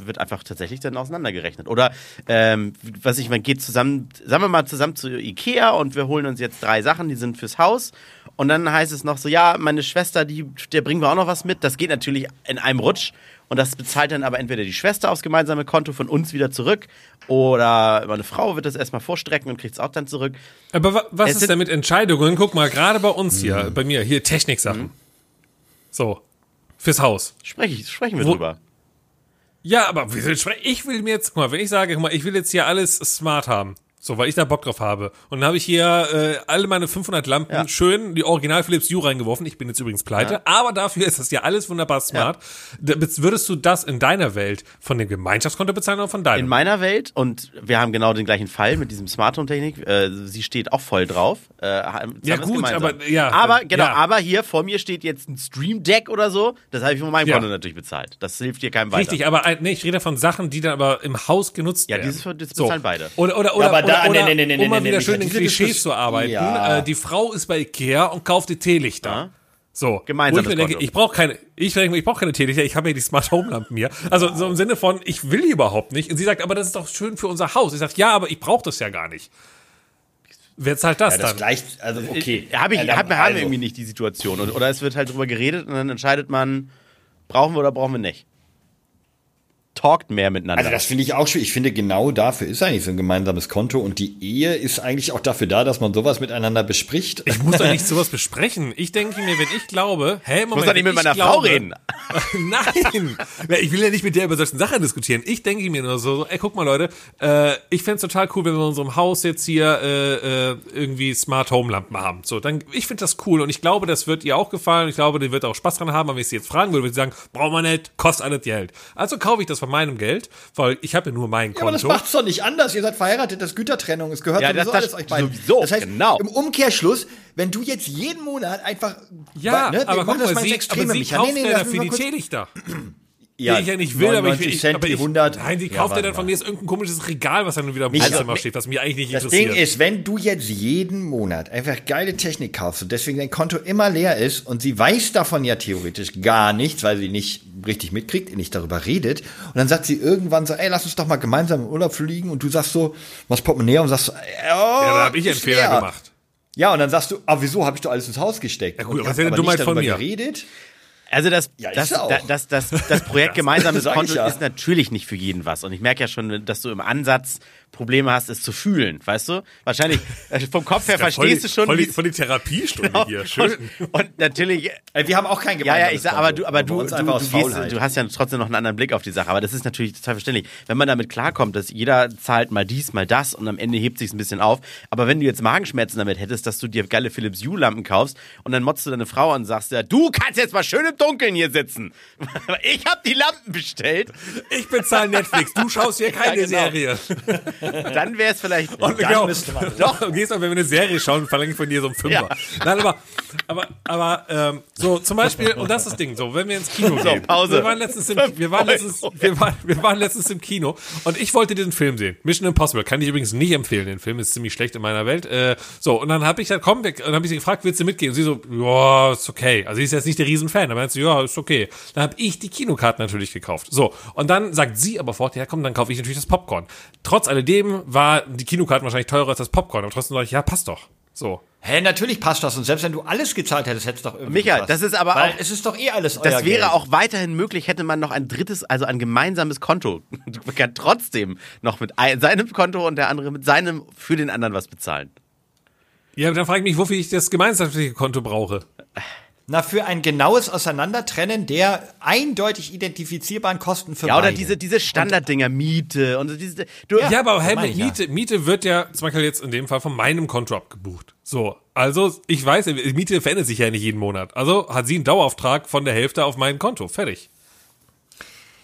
wird einfach tatsächlich dann auseinandergerechnet. Oder ähm, was ich, man geht zusammen, sagen wir mal zusammen zu Ikea und wir holen uns jetzt drei Sachen, die sind fürs Haus. Und dann heißt es noch so, ja, meine Schwester, die, der bringen wir auch noch was mit. Das geht natürlich in einem Rutsch. Und das bezahlt dann aber entweder die Schwester aufs gemeinsame Konto von uns wieder zurück oder meine Frau wird das erstmal vorstrecken und kriegt es auch dann zurück. Aber wa was Es ist denn mit Entscheidungen? Guck mal, gerade bei uns hier, bei mir, hier Techniksachen. So. Fürs Haus. Spreche ich, sprechen wir Wo- drüber. Ja, aber ich will mir jetzt, guck mal, wenn ich sage, guck mal, ich will jetzt hier alles smart haben, so, weil ich da Bock drauf habe. Und dann habe ich hier äh, alle meine 500 Lampen Ja. schön die Original Philips Hue reingeworfen. Ich bin jetzt übrigens pleite, aber dafür ist das ja alles wunderbar smart. Da- Würdest du das in deiner Welt von dem Gemeinschaftskonto bezahlen oder von deinem? In meiner Welt, und wir haben genau den gleichen Fall mit diesem Smart Home Technik, äh, sie steht auch voll drauf. Äh, Ja, gut, gemeinsam. aber- ja, aber genau, ja. aber hier vor mir steht jetzt ein Stream Deck oder so. Das habe ich von meinem Ja. Konto natürlich bezahlt. Das hilft dir keinem weiter. Richtig, aber äh, nee, ich rede von Sachen, die dann aber im Haus genutzt Ja, werden. dieses- das bezahlen beide. Oder, oder, oder, oder, nee, oder nee, nee, nee, um mal nee, wieder nee, schön in Klischees zu arbeiten. Ja. Äh, die Frau ist bei Ikea und kauft die Teelichter. Ja. So, Gemeinsames wo ich mir denke, Konto. ich brauche keine, ich denke, ich brauche keine Teelichter, ich habe ja die Smart Home Lampen hier. Also so im Sinne von, ich will die überhaupt nicht. Und sie sagt, aber das ist doch schön für unser Haus. Ich sage, ja, aber ich brauche das ja gar nicht. Wer zahlt das Ja, das dann? gleicht, also okay. Habe ich, Ja, hab, haben wir also, irgendwie nicht die Situation. Und, oder es wird halt drüber geredet und dann entscheidet man, brauchen wir oder brauchen wir nicht. Talkt mehr miteinander. Also das finde ich auch schwierig. Ich finde, genau dafür ist eigentlich so ein gemeinsames Konto und die Ehe ist eigentlich auch dafür da, dass man sowas miteinander bespricht. Ich muss doch nicht sowas besprechen. Ich denke mir, wenn ich glaube, hey, Moment, muss doch nicht mit ich meiner glaube, Frau reden. Nein, ich will ja nicht mit der über solche Sachen diskutieren. Ich denke mir nur so, ey, guck mal Leute, äh, ich fänd's total cool, wenn wir in unserem Haus jetzt hier äh, äh, irgendwie Smart Home Lampen haben. So, dann, ich finde das cool und ich glaube, das wird ihr auch gefallen. Ich glaube, die wird auch Spaß dran haben. Aber wenn ich sie jetzt fragen würde, würde sie sagen, brauchen wir nicht, kostet alles Geld. Also kaufe ich das von meinem Geld, weil ich habe ja nur mein Ja, aber das Konto. macht's doch nicht anders. Ihr seid verheiratet, das ist Gütertrennung, es gehört Ja, sowieso das- das alles euch beiden. sowieso, das heißt, genau. im Umkehrschluss, wenn du jetzt jeden Monat einfach ja, ne, aber guck das mal, sie, Extreme, aber sie kauft Nee, nee, ja dafür die Teelichter. Ja, die ich ja nicht will, aber ich, 99 ich, Cent aber ich 100. Nein, die kauft ja warte dann von mir ist irgendein komisches Regal, was dann wieder im Wohnzimmer mi- steht, was mich eigentlich nicht Das interessiert. Ding ist, wenn du jetzt jeden Monat einfach geile Technik kaufst und deswegen dein Konto immer leer ist und sie weiß davon ja theoretisch gar nichts, weil sie nicht richtig mitkriegt, nicht darüber redet und dann sagt sie irgendwann so, ey, lass uns doch mal gemeinsam im Urlaub fliegen und du sagst so, was Portemonnaie und sagst so, oh, ja, da habe ich einen Fehler leer. gemacht. Ja, und dann sagst du, ah, wieso habe ich doch alles ins Haus gesteckt? Ja, gut, und das ist eine Dummheit nicht von darüber mir. geredet. Also das, Ja, das, das, das, das Projekt gemeinsames Konto ist natürlich nicht für jeden was. Und ich merke ja schon, dass du im Ansatz Probleme hast, es zu fühlen, weißt du? Wahrscheinlich äh, vom Kopf her Ja, verstehst du schon. Voll die, voll die Therapiestunde Genau. hier. Schön. Und, und natürlich, Ey, wir haben auch kein ja, gemeinsames ja, ich sag, aber du, aber du, uns du, einfach du, aus gehst, du hast ja trotzdem noch einen anderen Blick auf die Sache. Aber das ist natürlich total verständlich. Wenn man damit klarkommt, dass jeder zahlt mal dies, mal das und am Ende hebt sich's ein bisschen auf. Aber wenn du jetzt Magenschmerzen damit hättest, dass du dir geile Philips Hue Lampen kaufst und dann motzt du deine Frau an und sagst ja, du kannst jetzt mal schön im Dunkeln hier sitzen. ich habe die Lampen bestellt. Ich bezahle Netflix, du schaust hier keine Ja, genau. Serie. Dann wäre es vielleicht. Und Dann genau, müsste man- doch, gehst auch, wenn wir eine Serie schauen, verlange ich von dir so einen Fünfer. Ja. Nein, aber, aber, aber ähm, so zum Beispiel, und das ist das Ding, so, wenn wir ins Kino gehen. Pause. Wir waren letztens im, wir waren letztens, wir waren, wir waren letztens im Kino und ich wollte diesen Film sehen. Mission Impossible, kann ich übrigens nicht empfehlen, den Film ist ziemlich schlecht in meiner Welt. Äh, so, und dann habe ich gesagt, komm, wir, und dann habe ich sie gefragt, willst du mitgehen? Und sie so, ja, ist okay. Also sie ist jetzt nicht der Riesenfan, aber sie, ja, ist okay. Dann habe ich die Kinokarten natürlich gekauft. So, und dann sagt sie aber fort, ja komm, dann kaufe ich natürlich das Popcorn. Trotz alledem war die Kinokarten wahrscheinlich teurer als das Popcorn, aber trotzdem sage ich, ja, passt doch. So. Hä, natürlich passt das. Und selbst wenn du alles gezahlt hättest, hättest du doch irgendwie Micha, gepasst. das ist aber Weil auch- es ist doch eh alles euer Das wäre Geld. auch weiterhin möglich, hätte man noch ein drittes, also ein gemeinsames Konto. Man kann trotzdem noch mit ein, seinem Konto und der andere mit seinem für den anderen was bezahlen. Ja, aber dann frage ich mich, wofür ich das gemeinschaftliche Konto brauche. Na, für ein genaues Auseinandertrennen der eindeutig identifizierbaren Kosten für Ja, oder beide. diese, diese Standarddinger, Miete und diese. Du, Ja, aber meine mit ich ja. Miete, Miete wird ja zum Beispiel jetzt in dem Fall von meinem Konto abgebucht. So, also ich weiß, Miete verändert sich ja nicht jeden Monat. Also hat sie einen Dauerauftrag von der Hälfte auf mein Konto. Fertig.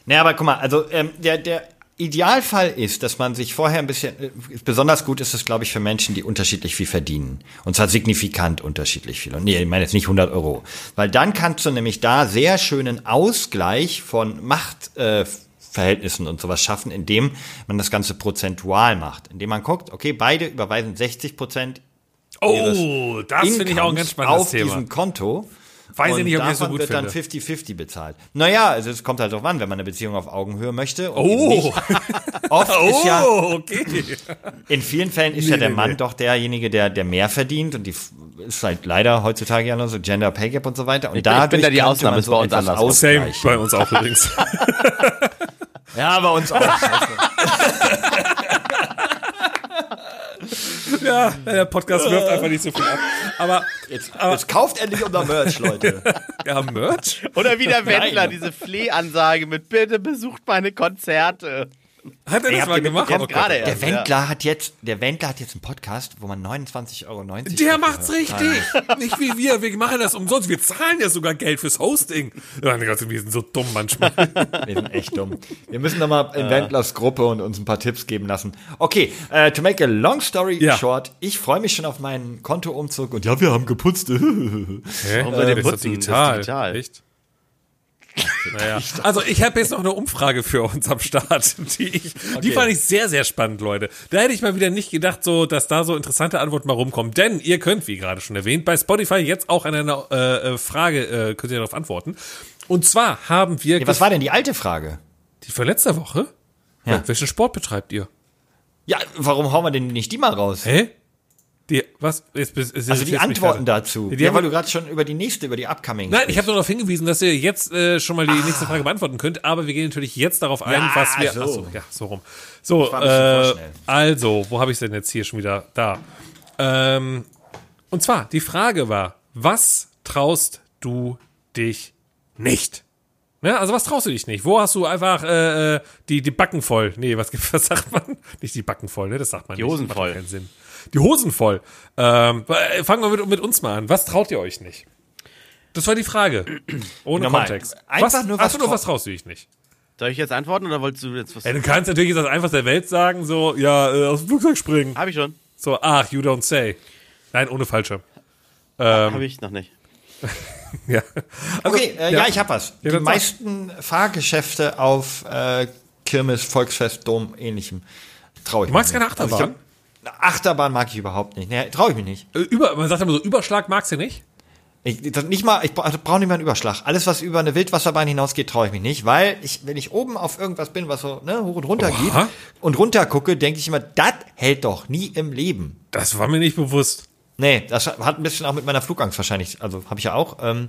Nee, aber guck mal, also ähm, der, der Idealfall ist, dass man sich vorher ein bisschen, äh, besonders gut ist es, glaube ich, für Menschen, die unterschiedlich viel verdienen. Und zwar signifikant unterschiedlich viel. Und nee, ich meine jetzt nicht 100 Euro. Weil dann kannst du nämlich da sehr schönen Ausgleich von Machtverhältnissen äh, und sowas schaffen, indem man das Ganze prozentual macht. Indem man guckt, okay, beide überweisen 60 Prozent Oh, das finde ich auch ein ganz spannendes auf Thema. diesem Konto. Weiß ich nicht, ob ich das so gut wird dann finde. 50-50 bezahlt. Naja, also es kommt halt drauf an, wenn man eine Beziehung auf Augenhöhe möchte. Oh. Oft ist ja, oh, okay. in vielen Fällen ist ja Nee, der nee, Mann nee. doch derjenige, der, der mehr verdient und die ist halt leider heutzutage ja noch so Gender Pay Gap und so weiter. Und Ich bin- ich bin dadurch da die Ausnahme, ist bei uns etwas andersrum. Same ausgleichen. bei uns auch übrigens. Ja, bei uns auch. ja, der Podcast wirft einfach nicht so viel ab. Aber Jetzt, jetzt kauft endlich unser Merch, Leute. wir haben Merch. Oder wie der Wendler, Nein. diese Flehansage mit Bitte besucht meine Konzerte. Hat er Ey, das mal gemacht? Oh Gott. Gerade Der erst, Wendler hat jetzt, der Wendler hat jetzt einen Podcast, wo man 29,90 Euro Der macht's richtig. Nicht wie wir. Wir machen das umsonst. Wir zahlen ja sogar Geld fürs Hosting. Ja, wir sind so dumm manchmal. Wir sind echt dumm. Wir müssen nochmal in Wendlers Gruppe und uns ein paar Tipps geben lassen. Okay, äh, to make a long story Ja. short, ich freue mich schon auf meinen Kontoumzug und ja, wir haben geputzt. Hä? Warum soll der das ist doch putzen? digital. Das ist digital. Echt? Naja. Also ich habe jetzt noch eine Umfrage für uns am Start. Die, ich, die fand ich sehr, sehr spannend, Leute. Da hätte ich mal wieder nicht gedacht, so, dass da so interessante Antworten mal rumkommen. Denn ihr könnt, wie gerade schon erwähnt, bei Spotify jetzt auch an einer äh, äh, Frage, äh, könnt ihr darauf antworten. Und zwar haben wir Ja, was war denn die alte Frage? die von letzter Woche. Ja. Welchen Sport betreibt ihr? Ja, warum hauen wir denn nicht die mal raus? Hä? Die, was? Jetzt, jetzt, jetzt, Also die Antworten dazu. Die ja, haben- weil du gerade schon über die nächste, über die Upcoming Nein, ich habe nur darauf hingewiesen, dass ihr jetzt äh, schon mal die Ah. nächste Frage beantworten könnt, aber wir gehen natürlich jetzt darauf ein, Ja, was wir. so. Ach so, ja, so rum. So, äh, also, wo habe ich denn jetzt hier schon wieder? Da. Ähm, und zwar, die Frage war, was traust du dich nicht? Ja, also was traust du dich nicht? Wo hast du einfach äh, äh, die, die Backen voll? Nee, was, was sagt man? Nicht die Backen voll, ne? Das sagt man Die nicht. Hosen Macht voll. Keinen Sinn. Die Hosen voll. Ähm, äh, fangen wir mit, mit uns mal an. Was traut ihr euch nicht? Das war die Frage. Ohne Nochmal, Kontext. einfach was, nur was nur was traust du dich nicht? Soll ich jetzt antworten oder wolltest du jetzt was? Ja, du kannst natürlich jetzt das einfachste der Welt sagen, so, ja, äh, aus dem Flugzeug springen. Habe ich schon. So, ach, you don't say. Nein, ohne Fallschirm. Ähm. Habe ich noch nicht. Ja. Also, Okay, äh, ja. ich habe was. Ja, die meisten Fahrgeschäfte auf äh, Kirmes, Volksfest, Dom, ähnlichem traue ich Du magst keine nicht. Also Achterbahn? Achterbahn mag ich überhaupt nicht. Nee, traue ich mich nicht. Äh, Über, man sagt immer so, Überschlag magst du nicht? Ich, nicht mal, ich also brauche nicht mal einen Überschlag. Alles, was über eine Wildwasserbahn hinausgeht, traue ich mich nicht, weil ich, wenn ich oben auf irgendwas bin, was so ne, hoch und runter Oha. geht und runter gucke, denke ich immer, das hält doch nie im Leben. Das war mir nicht bewusst. Nee, das hat ein bisschen auch mit meiner Flugangst wahrscheinlich, also habe ich ja auch. Ähm, äh,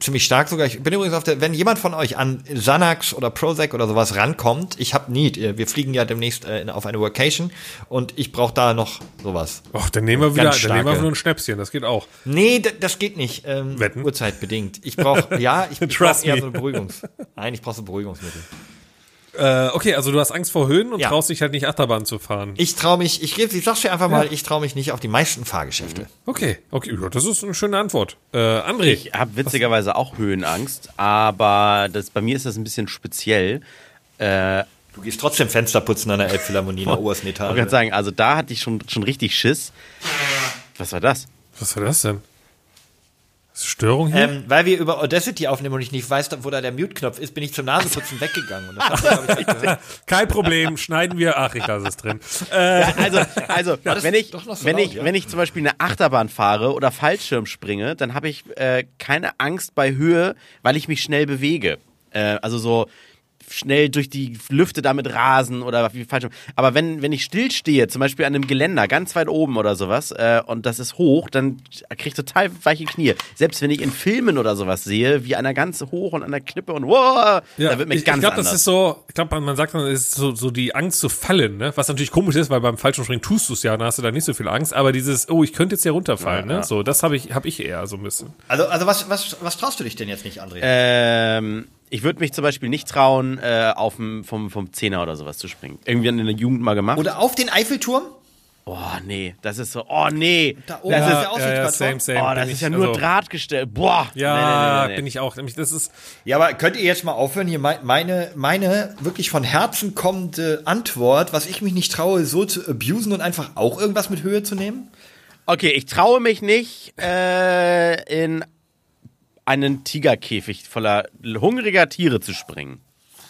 ziemlich stark sogar. Ich bin übrigens auf der, wenn jemand von euch an Xanax oder Prozac oder sowas rankommt, ich habe Need. Äh, Wir fliegen ja demnächst äh, auf eine Vacation und ich brauche da noch sowas. Och, dann nehmen wir wieder, dann nehmen wir nur ein Schnäpschen, das geht auch. Nee, das geht nicht. Ähm, Wetten? Uhrzeitbedingt. Ich brauche, ja, ich, ich brauche eher so eine Beruhigungs. Nein, ich brauche so Beruhigungsmittel. Äh, okay, also du hast Angst vor Höhen und Ja. traust dich halt nicht Achterbahn zu fahren. Ich traue mich, ich, ich sag's dir einfach mal, ich traue mich nicht auf die meisten Fahrgeschäfte. Okay, okay, ja, das ist eine schöne Antwort. Äh, André, Ich habe witzigerweise auch Höhenangst, aber das, bei mir ist das ein bisschen speziell. Äh, Du gehst trotzdem Fenster putzen an der Elbphilharmonie in der obersten ich gerade sagen, also da hatte ich schon, schon richtig Schiss. Was war das? was war das denn? Störung hier? Ähm, weil wir über Audacity aufnehmen und ich nicht weiß, wo da der Mute-Knopf ist, bin ich zum Naseputzen weggegangen. Und das habt ihr, ich. Kein Problem, schneiden wir. Ach, ich lasse es drin. Äh, Also, also das wenn, ich, so wenn, laut, ich, ja. wenn ich zum Beispiel eine Achterbahn fahre oder Fallschirm springe, dann habe ich äh, keine Angst bei Höhe, weil ich mich schnell bewege. Äh, also so schnell durch die Lüfte damit rasen oder wie Fallschirm. Aber wenn, wenn ich stillstehe, zum Beispiel an einem Geländer, ganz weit oben oder sowas, äh, und das ist hoch, dann kriege ich total weiche Knie. Selbst wenn ich in Filmen oder sowas sehe, wie einer ganz hoch und an der Klippe und wow, da wird mir ich, ganz ich glaube, anders. das ist so, ich glaube, man, man sagt dann, es ist so, so die Angst zu fallen, ne? Was natürlich komisch ist, weil beim Fallschirmspringen tust du es ja, dann hast du da nicht so viel Angst, aber dieses, oh, ich könnte jetzt hier runterfallen, Ja, ja. ne? So, das habe ich, habe ich eher so ein bisschen. Also, also was, was, was traust du dich denn jetzt nicht, André? Ähm, ich würde mich zum Beispiel nicht trauen, äh, auf dem, vom, vom Zehner oder sowas zu springen. Irgendwie in der Jugend mal gemacht. Oder auf den Eiffelturm? oh, nee, das ist so, oh, nee. Da oben das ist ist, der Aussichtsplattform. same, same. oh, das bin ist ich, ja nur also, Drahtgestell. Boah. Ja, Nee, nee, nee, nee. bin ich auch. Nämlich, das ist, Ja, aber könnt ihr jetzt mal aufhören, hier mei- meine, meine wirklich von Herzen kommende Antwort, was ich mich nicht traue, so zu abusen und einfach auch irgendwas mit Höhe zu nehmen? Okay, ich traue mich nicht, äh, in einen Tigerkäfig voller hungriger Tiere zu springen.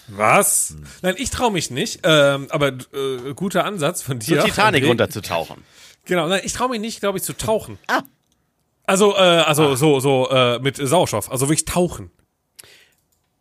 was? Nein, ich traue mich nicht, ähm, aber äh, guter Ansatz von Zur dir. Titanic André. runterzutauchen. Genau, nein, ich traue mich nicht, glaube ich, zu tauchen. Ah. Also, äh, also so, so äh, mit Sauerstoff. Also wirklich tauchen.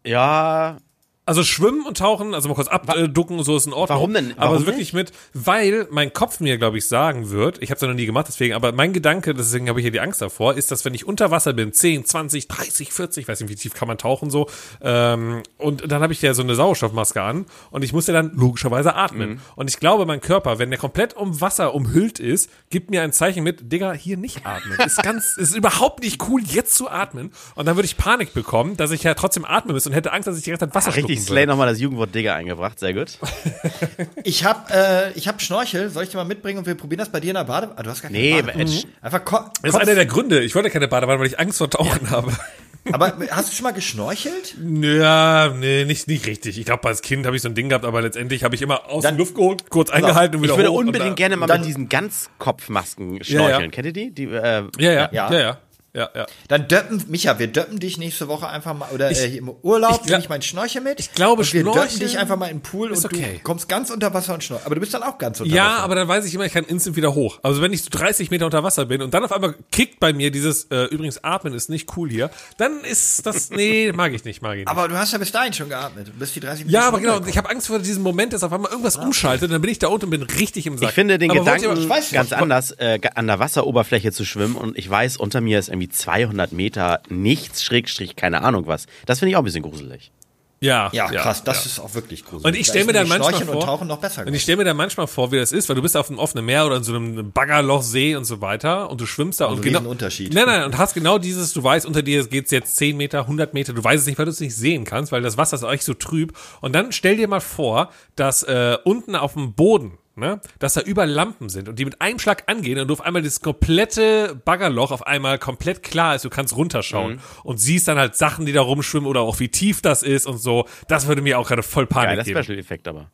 Ja, Also schwimmen und tauchen, also mal kurz abducken und so ist in Ordnung. Warum denn? aber Warum wirklich mit, weil mein Kopf mir, glaube ich, sagen wird, ich habe es ja noch nie gemacht, deswegen, aber mein Gedanke, deswegen habe ich hier die Angst davor, ist, dass wenn ich unter Wasser bin, 10, 20, 30, 40, weiß nicht, wie tief kann man tauchen so, ähm, und dann habe ich ja so eine Sauerstoffmaske an und ich muss ja dann logischerweise atmen. Mhm. Und ich glaube, mein Körper, wenn der komplett um Wasser umhüllt ist, gibt mir ein Zeichen mit, Digga, hier nicht atmen. Ist ganz, ist überhaupt nicht cool, jetzt zu atmen. Und dann würde ich Panik bekommen, dass ich ja trotzdem atmen müsste und hätte Angst, dass ich ganze Zeit Wasser richtig Slay würde. nochmal das Jugendwort Digger eingebracht, sehr gut. Ich hab, äh, ich hab Schnorchel. Soll ich dir mal mitbringen und wir probieren das bei dir in der Badewanne? Ah, du hast gar keine Nee, Badewanne. äh, Einfach Ko Das ist einer der Gründe. Ich wollte keine Badewanne, weil ich Angst vor Tauchen habe. Aber hast du schon mal geschnorchelt? Ja, nee, nicht, nicht richtig. Ich glaube, als Kind habe ich so ein Ding gehabt, aber letztendlich habe ich immer aus der Luft geholt, kurz eingehalten und Ich wieder würde hoch und unbedingt da- gerne mal mit diesen Ganzkopfmasken schnorcheln. ja. Kennt ihr die? die äh, Ja, ja, Ja. ja, ja, ja, ja. Dann döppen, Micha, wir döppen dich nächste Woche einfach mal, oder äh, im Urlaub, ich nehme ich meinen Schnorchel mit. Ich glaube, und wir Schnorcheln döppen dich einfach mal in den Pool und okay. du kommst ganz unter Wasser und schnorcheln. Aber du bist dann auch ganz unter Ja, Wasser. aber dann weiß ich immer, ich kann instant wieder hoch. Also wenn ich so 30 Meter unter Wasser bin und dann auf einmal kickt bei mir dieses, äh, übrigens atmen ist nicht cool hier, dann ist das, nee, mag ich nicht, mag ich nicht. Aber du hast ja bis dahin schon geatmet. Du bist die 30 ja, aber genau, ich habe Angst vor diesem Moment, dass auf einmal irgendwas umschaltet und dann bin ich da unten und bin richtig im Sack. Ich finde den aber Gedanken ich weiß ganz anders, äh, an der Wasseroberfläche zu schwimmen und ich weiß, unter mir ist irgendwie 200 Meter nichts, Schrägstrich, keine Ahnung was. Das finde ich auch ein bisschen gruselig. ja, Ja, krass, das ja. ist auch wirklich gruselig. Und ich Da stell ist mir dann nämlich manchmal Schnorcheln vor- und Tauchen noch besser. Und ich stelle mir dann manchmal vor, wie das ist, weil du bist auf einem offenen Meer oder in so einem Baggerlochsee und so weiter und du schwimmst da und ein genau. Riesenunterschied. Nein, nein, und hast genau dieses, du weißt, unter dir geht's jetzt 10 Meter, 100 Meter, du weißt es nicht, weil du es nicht sehen kannst, weil das Wasser ist eigentlich so trüb. Und dann stell dir mal vor, dass äh, unten auf dem Boden, ne, dass da über Lampen sind und die mit einem Schlag angehen und du auf einmal das komplette Baggerloch auf einmal komplett klar ist, du kannst runterschauen Mhm. und siehst dann halt Sachen, die da rumschwimmen oder auch wie tief das ist und so. Das würde mir auch gerade voll Panik Geiler geben. Special-Effekt aber.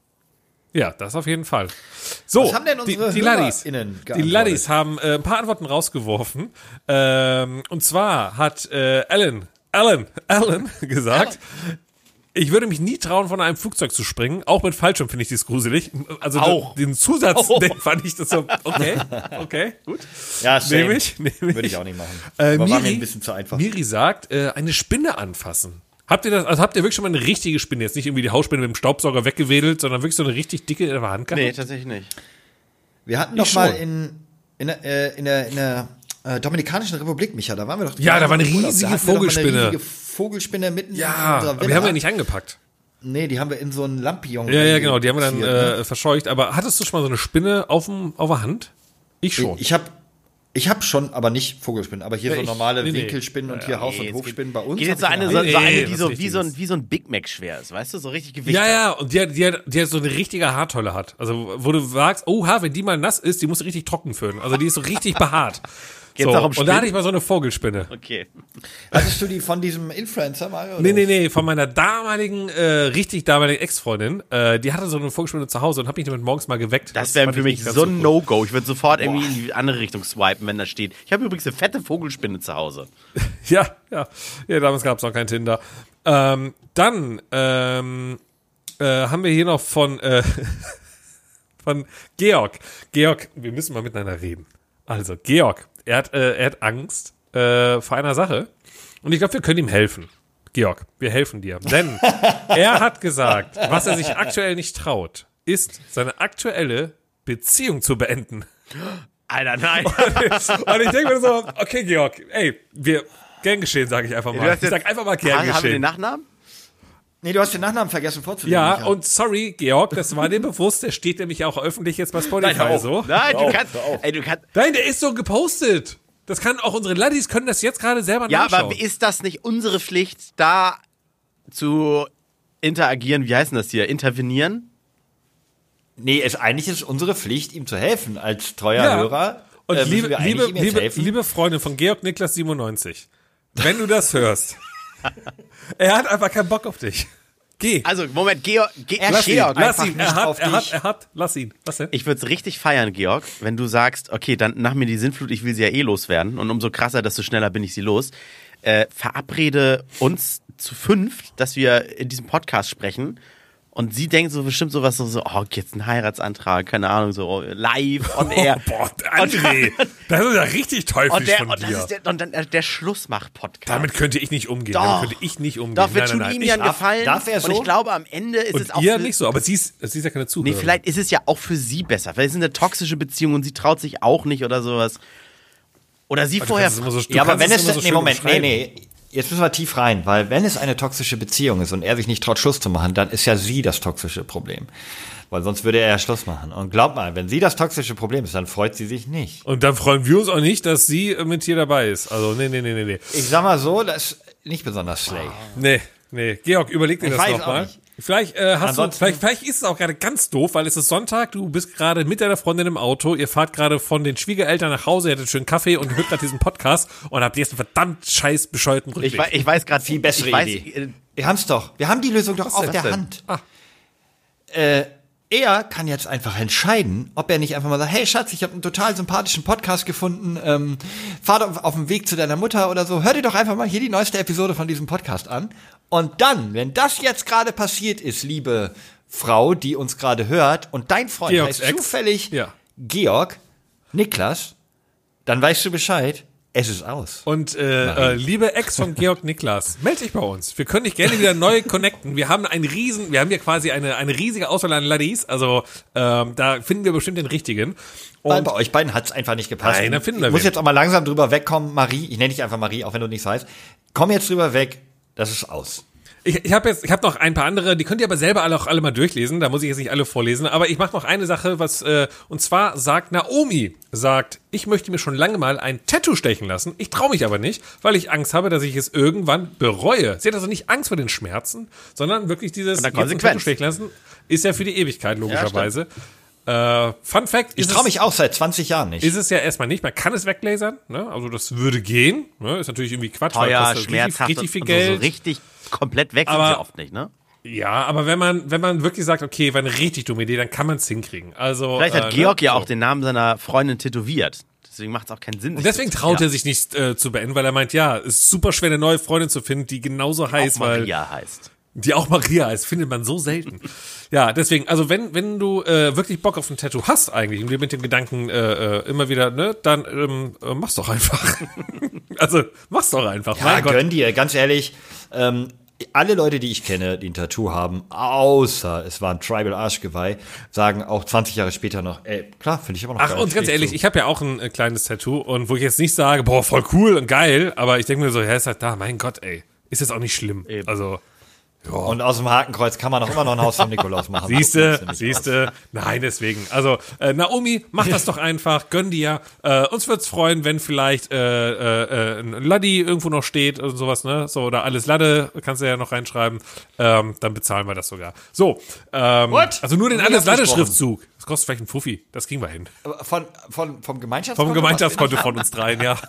Ja, das auf jeden Fall. So, Was haben denn unsere die, die Laddies, die? Laddies haben äh, ein paar Antworten rausgeworfen. Ähm, und zwar hat äh, Alan, Alan, Alan gesagt, ich würde mich nie trauen, von einem Flugzeug zu springen. Auch mit Fallschirm finde ich das gruselig. Also Auch. den Zusatz, den fand ich das so, okay, okay, gut. ja, same. Nehme ich, nehme ich. Würde ich auch nicht machen. Äh, Aber war mir Miri, ein bisschen zu einfach. Miri sagt, äh, eine Spinne anfassen. Habt ihr das, also habt ihr wirklich schon mal eine richtige Spinne, jetzt nicht irgendwie die Hausspinne mit dem Staubsauger weggewedelt, sondern wirklich so eine richtig dicke in der Hand gehabt? Nee, tatsächlich nicht. Wir hatten Ich doch mal in, in, der- äh, in der, in der äh, Dominikanischen Republik, Micha, da waren wir doch. Ja, da war eine riesige Da wir Vogelspinne. Eine riesige Vogelspinne mitten in Ja, unserer aber Villa. die haben wir nicht angepackt. Nee, die haben wir in so einen Lampion. Ja, ja, genau, die haben wir dann ne? äh, verscheucht. Aber hattest du schon mal so eine Spinne auf, dem, auf der Hand? Ich schon. Ich habe ich hab schon, aber nicht Vogelspinnen, aber hier Ja, so ich- normale nee, nee. Winkelspinnen und hier Haus- und Nee, es Hofspinnen bei uns. Geht jetzt so ich eine, so, Nee, so eine nee, die, so, wie, so ein, wie so ein Big Mac schwer ist, weißt du? So richtig Gewicht. ja, hat. ja, und die hat, die, hat, die hat so eine richtige Haartolle hat. Also, wo du sagst, oha, wenn die mal nass ist, die muss richtig trocken föhnen. Also, die ist so richtig behaart. Geht's so, auch um und da Spinnen? hatte ich mal so eine Vogelspinne. Okay. Hattest du die von diesem Influencer mal? oder? Nee, nee, nee, von meiner damaligen, äh, richtig damaligen Ex-Freundin. Äh, die hatte so eine Vogelspinne zu Hause und hab mich damit morgens mal geweckt. Das wäre für ich mich so ein. No-Go. Ich würde sofort irgendwie in die andere Richtung swipen, wenn da steht. Ich habe übrigens eine fette Vogelspinne zu Hause. Ja, ja. Ja, damals gab es noch kein Tinder. Ähm, dann ähm, äh, haben wir hier noch von, äh, von Georg. Georg, wir müssen mal miteinander reden. Also, Georg, er hat, äh, er hat Angst äh, vor einer Sache. Und ich glaube, wir können ihm helfen. Georg, wir helfen dir. Denn er hat gesagt, was er sich aktuell nicht traut, ist, seine aktuelle Beziehung zu beenden. Alter, nein. Und ich denke mir so, okay, Georg, ey, wir, gern geschehen, sage ich einfach mal. Ich sag einfach mal gern Haben wir den geschehen. Nachnamen? Nee, du hast den Nachnamen vergessen vorzulesen. Ja, Micha. und sorry, Georg, das war dir bewusst, der steht nämlich auch öffentlich jetzt bei Spotify Nein, so. Nein, du kannst. Ey, du kannst. Nein, der ist so gepostet. Das kann auch unsere Laddies können das jetzt gerade selber Ja, nachschauen. aber ist das nicht unsere Pflicht, da zu interagieren? Wie heißt denn das hier? Intervenieren? Nee, es, eigentlich ist es unsere Pflicht, ihm zu helfen. Als treuer Ja. Hörer. Und äh, liebe, liebe, liebe, liebe Freundin von Georg Niklas 97, wenn du das hörst, er hat einfach keinen Bock auf dich. Geh. Also, Moment, Georg. Ge Lass ihn. Georg. lass einfach ihn. Er nicht hat, auf er hat, dich. er hat, lass ihn. Was denn? Ich würde es richtig feiern, Georg, wenn du sagst, okay, dann nach mir die Sinnflut, ich will sie ja eh loswerden. Und umso krasser, desto schneller bin ich sie los. Äh, verabrede uns zu fünft, dass wir in diesem Podcast sprechen Und sie denkt so bestimmt sowas so, so oh, jetzt ein Heiratsantrag, keine Ahnung, so live on air. Oh, boah, André, das ist ja richtig teuflisch und der, von und dir. ist der, und dann äh, der Schlussmach-Podcast. Damit könnte ich nicht umgehen. Doch. Damit könnte ich nicht umgehen. Doch, wir Nein, tun nein, nein. ihm ja einen Gefallen. darf er Und so? ich glaube, am Ende ist es auch Und ihr nicht so, aber sie ist, sie ist ja keine Nee, Zuhörerin. vielleicht ist es ja auch für sie besser. Vielleicht ist es eine toxische Beziehung und sie traut sich auch nicht oder sowas. Oder sie Du vorher. es so, ja, aber wenn es, immer so nee, Moment, nee, nee. Jetzt müssen wir tief rein, weil wenn es eine toxische Beziehung ist und er sich nicht traut, Schluss zu machen, dann ist ja sie das toxische Problem. Weil sonst würde er ja Schluss machen. Und glaub mal, wenn sie das toxische Problem ist, dann freut sie sich nicht. Und dann freuen wir uns auch nicht, dass sie mit hier dabei ist. Also, nee, nee, nee, nee, nee. Ich sag mal so, das ist nicht besonders slay. Nee, nee. Georg, überleg dir Ich das nochmal. Vielleicht äh, hast du, Ansonsten- vielleicht, vielleicht ist es auch gerade ganz doof, weil es ist Sonntag, du bist gerade mit deiner Freundin im Auto, ihr fahrt gerade von den Schwiegereltern nach Hause, ihr hattet schön Kaffee und hört gerade diesen Podcast und habt jetzt einen verdammt scheiß bescheuerten Rückweg. ich, wei- ich weiß gerade Viel bessere ich weiß, Idee. äh, Wir haben's doch. Wir haben die Lösung doch auf der denn? Hand. Ah. Äh, er kann jetzt einfach entscheiden, ob er nicht einfach mal sagt, hey Schatz, ich habe einen total sympathischen Podcast gefunden, ähm, fahr doch auf dem Weg zu deiner Mutter oder so, hör dir doch einfach mal hier die neueste Episode von diesem Podcast an. Und dann, wenn das jetzt gerade passiert ist, liebe Frau, die uns gerade hört, und dein Freund Georgs heißt Ex? zufällig Ja. Georg, Niklas, dann weißt du Bescheid, es ist aus. Und äh, äh, liebe Ex von Georg Niklas, meld dich bei uns. Wir können dich gerne wieder neu connecten. Wir haben einen riesen, wir haben hier quasi eine, eine riesige Auswahl an Ladies. Also ähm, da finden wir bestimmt den richtigen. Und bei euch beiden hat's einfach nicht gepasst. Nein, dann finden wir ich muss wen. jetzt auch mal langsam drüber wegkommen, Marie. Ich nenne dich einfach Marie, auch wenn du nichts heißt. Komm jetzt drüber weg. Das ist aus. Ich, ich habe jetzt, ich habe noch ein paar andere, die könnt ihr aber selber alle auch alle mal durchlesen. Da muss ich jetzt nicht alle vorlesen. Aber ich mache noch eine Sache, was äh, und zwar sagt Naomi, sagt, ich möchte mir schon lange mal ein Tattoo stechen lassen. Ich traue mich aber nicht, weil ich Angst habe, dass ich es irgendwann bereue. Sie hat also nicht Angst vor den Schmerzen, sondern wirklich dieses. Tattoo stechen lassen ist ja für die Ewigkeit logischerweise. Äh, Fun Fact: Ich traue mich auch seit 20 Jahren nicht. ist es ja erstmal nicht. Man kann es weglasern, ne? Also das würde gehen. Ne? Ist natürlich irgendwie Quatsch, weil teuer, richtig, schmerzhaft richtig viel und Geld. So, so richtig komplett weg sind Aber- sie oft nicht, ne? Ja, aber wenn man, wenn man wirklich sagt, okay, war eine richtig dumme Idee, dann kann man es hinkriegen. Also, Vielleicht hat äh, Georg ne? ja auch den Namen seiner Freundin tätowiert. Deswegen macht es auch keinen Sinn. Und deswegen traut er sich nicht äh, zu beenden, weil er meint, ja, es ist super schwer, eine neue Freundin zu finden, die genauso heißt, auch weil Maria heißt. Die auch Maria ist, findet man so selten. ja, deswegen, also wenn, wenn du äh, wirklich Bock auf ein Tattoo hast eigentlich und dir mit dem Gedanken äh, äh, immer wieder, ne, dann ähm, äh, mach's doch einfach. also mach's doch einfach. ja, mein Gott. gönn dir, ganz ehrlich. Ähm, alle Leute, die ich kenne, die ein Tattoo haben, außer es war ein Tribal Arschgeweih, sagen auch 20 Jahre später noch, ey, klar, finde ich immer noch Ach, geil. und ganz ehrlich, zu. ich habe ja auch ein äh, kleines Tattoo und wo ich jetzt nicht sage, boah, voll cool und geil, aber ich denke mir so, ja, ist halt da, mein Gott, ey. Ist jetzt auch nicht schlimm. Eben. Also, Und aus dem Hakenkreuz kann man auch immer noch ein Haus vom Nikolaus machen. siehste, siehste, nein, deswegen. Also, äh, Naomi, mach das doch einfach, gönn dir. Äh, uns wird's freuen, wenn vielleicht äh, äh, äh, ein Laddi irgendwo noch steht und sowas, ne? So, oder alles Ladde, kannst du ja noch reinschreiben. Ähm, dann bezahlen wir das sogar. So, ähm, What? also nur den alles abgesprochen. Schriftzug. Das kostet vielleicht ein Fuffi. Das kriegen wir hin. Aber Von, von, vom Gemeinschaftskonto? Vom Gemeinschaftskonto von uns dreien, ja.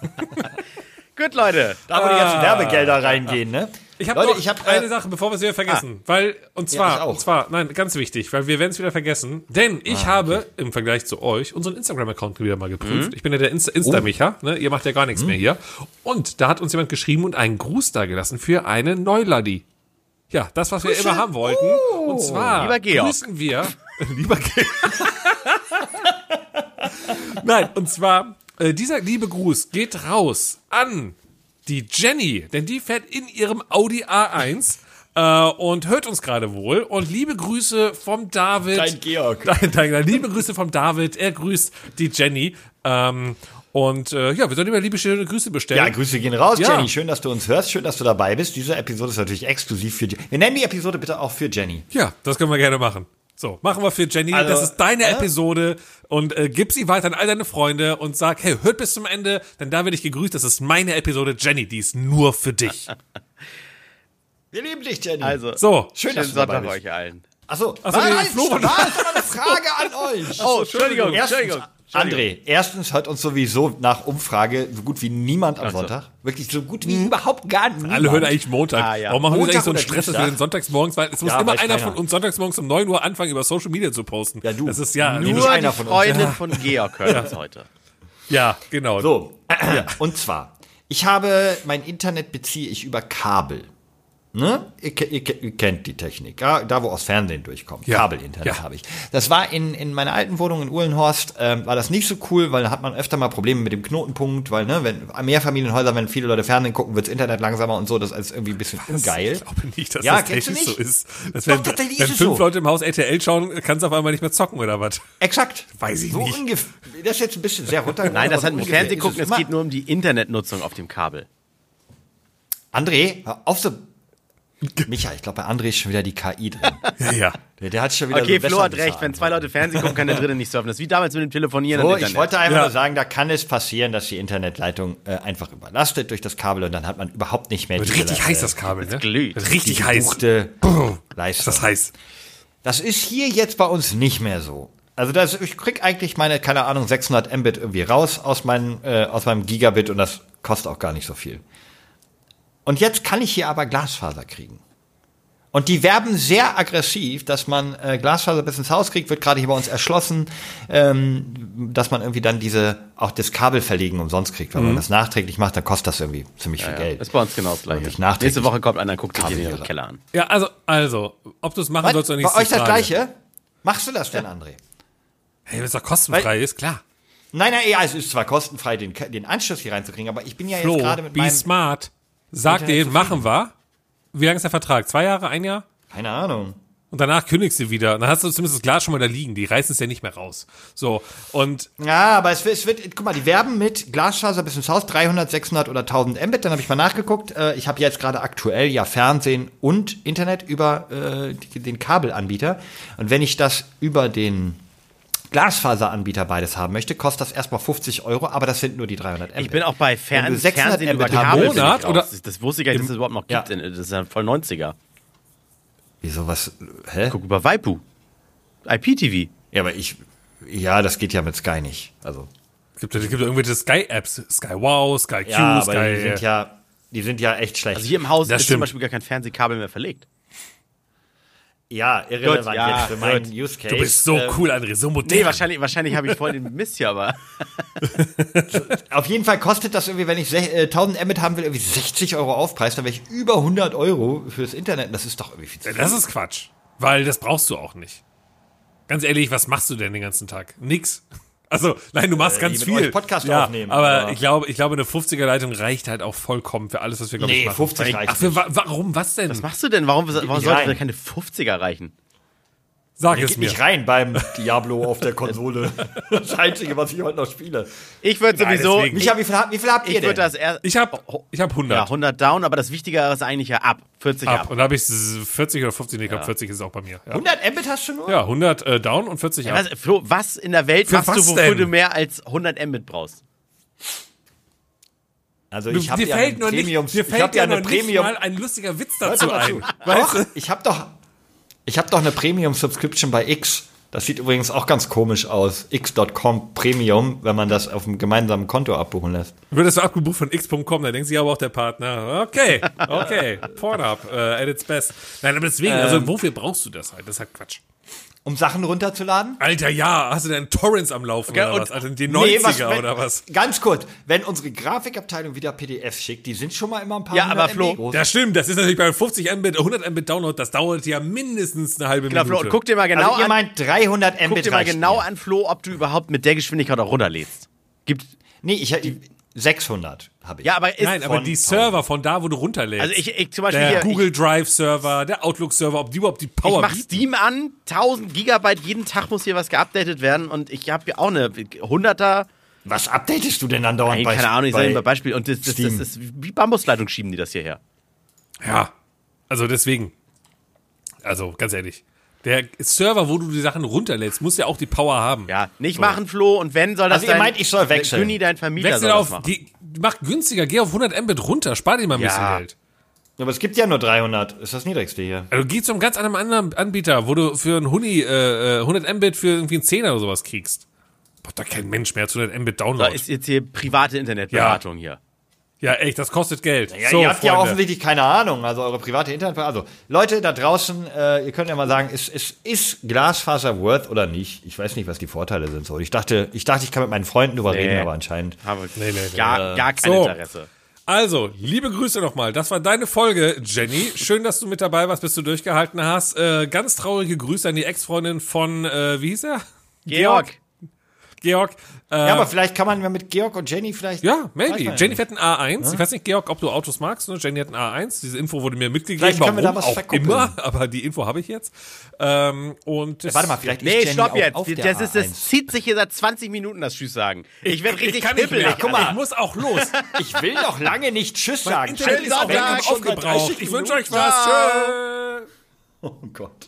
Gut, Leute. Da, wo die ganzen Werbegelder reingehen, ne? Ich habe noch ich hab, eine äh, Sache, bevor wir es wieder vergessen. weil, und zwar, auch. und zwar, nein, ganz wichtig, weil wir werden es wieder vergessen. Denn ich habe im Vergleich zu euch unseren Instagram-Account wieder mal geprüft. Ich bin ja der Insta- Insta-Micha, ne? ihr macht ja gar nichts mehr hier. Und da hat uns jemand geschrieben und einen Gruß da gelassen für eine Neuladi. Ja, das, was wir immer haben wollten. und zwar Lieber Georg. grüßen wir, lieber Georg. Nein, und zwar, äh, dieser liebe Gruß geht raus an die Jenny, denn die fährt in ihrem Audi A1 äh, und hört uns gerade wohl. Und liebe Grüße vom David. Dein Georg. Dein, dein, dein, liebe Grüße vom David. Er grüßt die Jenny. Ähm, und äh, ja, wir sollen immer liebe schöne Grüße bestellen. Ja, Grüße gehen raus, Ja. Jenny. Schön, dass du uns hörst. Schön, dass du dabei bist. Diese Episode ist natürlich exklusiv für Jenny. Wir nennen die Episode bitte auch für Jenny. Ja, das können wir gerne machen. So, machen wir für Jenny. Also, das ist deine ja? Episode und äh, gib sie weiter an all deine Freunde und sag, hey, hört bis zum Ende, denn da werde ich gegrüßt. Das ist meine Episode Jenny, die ist nur für dich. Wir lieben dich, Jenny. Also, So, schön, schönen dabei Sonntag euch allen. Achso, Ach so, was? nee, Flo war- war das war eine Frage an euch. Oh, Entschuldigung, Erstens, Entschuldigung. André, erstens hört uns sowieso nach Umfrage so gut wie niemand am so. Sonntag. Wirklich so gut wie überhaupt gar niemand. Alle hören eigentlich Montag. Ah, ja. Warum machen wir Montag eigentlich so einen Stress, dass wir den sonntags morgens, weil es muss Ja, immer einer keiner. von uns sonntags morgens um 9 Uhr anfangen, über Social Media zu posten. Ja, du. Das ist ja, Nur Nur die einer von uns. Freundin von Georg hört uns heute. ja, genau. So, und zwar, ich habe, mein Internet beziehe ich über Kabel. Ne? Ihr, ihr, ihr kennt die Technik. Ja, da, wo aus Fernsehen durchkommt. Ja. Kabelinternet Ja. habe ich. Das war in, in meiner alten Wohnung in Uhlenhorst, ähm, war das nicht so cool, weil da hat man öfter mal Probleme mit dem Knotenpunkt, weil, ne, wenn Mehrfamilienhäuser, wenn viele Leute Fernsehen gucken, wirds Internet langsamer und so, das ist irgendwie ein bisschen ungeil. Ich glaube nicht, dass Ja, das kennst du technisch so ist. Dass Doch, wenn, tatsächlich wenn fünf so. Leute im Haus RTL schauen, kannst du auf einmal nicht mehr zocken oder was? Exakt. Weiß ich so nicht. ungef- Das ist jetzt ein bisschen sehr runter. Nein, das hat mit ungefähr Fernsehen gucken, es geht nur um die Internetnutzung auf dem Kabel. André, hör auf so. Micha, ich glaube, bei André ist schon wieder die KI drin. Ja, ja. Der, der hat schon wieder Okay, so Flo hat recht, wenn zwei Leute Fernsehen gucken, kann der dritte nicht surfen. Das ist wie damals mit dem Telefonieren So, ich wollte einfach Ja. nur sagen, da kann es passieren, dass die Internetleitung äh, einfach überlastet durch das Kabel und dann hat man überhaupt nicht mehr Wird richtig heiß, das Kabel, ne? glüht. Wird richtig heiß. Ist Leistung. das heiß? Das ist hier jetzt bei uns nicht mehr so. Also das, ich krieg eigentlich meine, keine Ahnung, 600 Mbit irgendwie raus aus, meinem äh, aus meinem Gigabit und das kostet auch gar nicht so viel. Und jetzt kann ich hier aber Glasfaser kriegen. Und die werben sehr aggressiv, dass man äh, Glasfaser bis ins Haus kriegt, wird gerade hier bei uns erschlossen, ähm, dass man irgendwie dann diese, auch das Kabel verlegen umsonst kriegt. Wenn man das nachträglich macht, dann kostet das irgendwie ziemlich viel Mhm. ja, Geld. ist bei uns genau das gleiche. Nächste Woche kommt einer, guckt sich den Kabel- Keller an. Ja, also, also, ob du es machen Was? sollst oder nicht. Bei ist euch das Frage. Gleiche? Machst du das denn, André? Hey, wenn es doch kostenfrei ist, klar. Nein, nein, ja, es ist zwar kostenfrei, den, den Anschluss hier reinzukriegen, aber ich bin ja Flo, jetzt gerade mit be meinem... smart. Sag Internet denen, machen wir. Wie lange ist der Vertrag? Zwei Jahre, ein Jahr? Keine Ahnung. Und danach kündigst du wieder. Dann hast du zumindest das Glas schon mal da liegen. Die reißen es ja nicht mehr raus. So. Und Ja, aber es wird, es wird, guck mal, die werben mit Glasfaser bis ins Haus, 300, 600 oder 1000 Mbit. Dann habe ich mal nachgeguckt. Äh, ich habe jetzt gerade aktuell ja Fernsehen und Internet über äh, die, den Kabelanbieter. Und wenn ich das über den Glasfaseranbieter beides haben möchte, kostet das erstmal 50 Euro, aber das sind nur die 300 Mbit. Ich bin auch bei Fern du 600 Fernsehen über Kabel Monat oder- Das wusste ich gar nicht, dass es überhaupt noch Ja. gibt. Das ist ja voll 90er. Wieso was? Hä? Guck über Waipu. IPTV. Ja, aber ich, ja, das geht ja mit Sky nicht. Also. es gibt, es gibt irgendwelche Sky-Apps. Sky Wow, Sky Q, Ja, aber Sky. die sind ja, die sind ja echt schlecht. Also hier im Haus Das ist zum stimmt. Beispiel gar kein Fernsehkabel mehr verlegt. Ja, irrelevant Gut, ja, jetzt für meinen gut. Use Case. du bist so Ähm, cool, André, so modern. Nee, wahrscheinlich, wahrscheinlich habe ich voll den Mist hier, aber. Auf jeden Fall kostet das irgendwie, wenn ich sech- äh, 1000 Mbit haben will, irgendwie 60 Euro Aufpreis, dann wäre ich über 100 Euro fürs Internet. Das ist doch irgendwie viel zu viel. Das ist Quatsch. Weil das brauchst du auch nicht. Ganz ehrlich, was machst du denn den ganzen Tag? Nix. Also, nein, du machst Äh, ganz mit viel. euch Podcast ja, aufnehmen, aber, aber- ich glaube, ich glaube, eine 50er-Leitung reicht halt auch vollkommen für alles, was wir, glaube Nee, ich, machen. 50 reicht Ach, für, wa warum? Was denn? Was machst du denn? Warum, warum sollte keine 50er reichen? Sag es geht mir. nicht rein beim Diablo auf der Konsole. Das Einzige, was ich heute noch spiele. Ich würde sowieso. deswegen. Micha, wie viel, habt- wie viel habt ihr Ich denn? würde das erst. Ich hab, ich hab 100 Ja, 100 down, aber das Wichtigere ist eigentlich ja ab. 40 ab. ab. Und da habe ich 40 oder 50, nee, ich glaube 40 ist auch bei mir. Ja, 100 Mbit hast du nur? ja 100 äh, down und 40 ab. Was, Flo, was in der Welt Für machst was du, wofür denn? du mehr als 100 Mbit brauchst? Also ich habe dir ja fällt eine nur nicht, Premium, dir ich fällt habe ja ja eine noch nicht Premium. mal ein lustiger Witz dazu mal ein. zu. Weißt Doch, du? ich habe doch, ich habe doch eine Premium Subscription bei X. Das sieht übrigens auch ganz komisch aus. X.com Premium, wenn man das auf einem gemeinsamen Konto abbuchen lässt. Wird das abgebucht von x.com, da denkt sich aber auch der Partner, okay, okay, Pornhub, äh, at its best. Nein, aber deswegen, Ähm. also wofür brauchst du das halt? Das ist halt Quatsch. Um Sachen runterzuladen? Alter, ja, hast du denn Torrents am Laufen oder und- was? Alter, die 90er Nee, was- wenn- oder was? Ganz kurz, wenn unsere Grafikabteilung wieder PDFs schickt, die sind schon mal immer ein paar Ja, aber Flo, MB groß. Das stimmt, das ist natürlich bei 50 Mbit, 100 Mbit Download, das dauert ja mindestens eine halbe Genau, Minute. Flo, guck dir mal genau also ihr an. meint 300 Mbit Guck dir mal genau mir. an, Flo, ob du überhaupt mit der Geschwindigkeit auch runterlädst. Gibt. Nee, ich die 600 habe ich. Ja, aber ist. Nein, aber die 1000. Server von da, wo du runterlädst. also ich, ich zum Beispiel der hier. Google Drive Server, der Outlook Server, ob die überhaupt die Ich, Power ich mach bieten. Steam an, 1000 Gigabyte, jeden Tag muss hier was geupdatet werden und ich habe hier auch eine 100er, Was updatest du denn dann dauernd Nein, bei keine Ahnung, ich sage bei mal Beispiel und das, das, das Steam? ist wie Bambusleitung schieben die das hierher. Ja, also deswegen. Also, ganz ehrlich. Der Server, wo du die Sachen runterlädst, muss ja auch die Power haben. Ja, nicht machen, Flo, und wenn soll das Also ihr dein, meint, ich soll wechseln? Günni, dein Vermieter Wechsel soll das auf, machen. geh, mach günstiger, geh auf 100 Mbit runter, spar dir mal ein Ja. bisschen Geld. Aber es gibt ja nur 300. Ist das niedrigste hier. Also geh zu einem ganz anderen anderen Anbieter, wo du für einen Huni äh, äh, 100 Mbit für irgendwie einen Zehner oder sowas kriegst. Braucht da kein Mensch mehr zu 100 Mbit Da Download. ist jetzt hier private Internetberatung hier. Ja, echt, das kostet Geld. Ja, so, ihr habt ja Freunde. offensichtlich keine Ahnung, also eure private Internet. Also Leute da draußen, äh, ihr könnt ja mal sagen, ist, ist, ist Glasfaser worth oder nicht? Ich weiß nicht, was die Vorteile sind. So, ich dachte, ich dachte, ich kann mit meinen Freunden drüber Nee. reden, aber anscheinend. Habe Nee, nee, nee. gar, gar kein So. Interesse. Also, liebe Grüße nochmal. Das war deine Folge, Jenny. Schön, dass du mit dabei warst, bis du durchgehalten hast. Äh, ganz traurige Grüße an die Ex-Freundin von, äh, wie hieß er? Georg. Georg. Äh, Ja, aber vielleicht kann man mit Georg und Jenny vielleicht. ja, maybe. Jenny fährt ein A1. Ich weiß nicht, Georg, ob du Autos magst. Ne? Jenny hat ein A1. Diese Info wurde mir mitgegeben. Vielleicht können wir da Warum was auch verkuppeln. immer, aber die Info habe ich jetzt. Ähm, und das, Warte mal, vielleicht Nee, ist Jenny stopp auch jetzt. auf der Das, ist, A1. das zieht sich hier seit 20 Minuten, das Tschüss sagen. Ich werde richtig kann nicht hippelig. mehr. Guck mal. Ich muss auch los. Ich will noch lange nicht Tschüss sagen. Internet ist auch aufgebraucht. 30 Ich wünsche euch was. Tschüss. Oh Gott.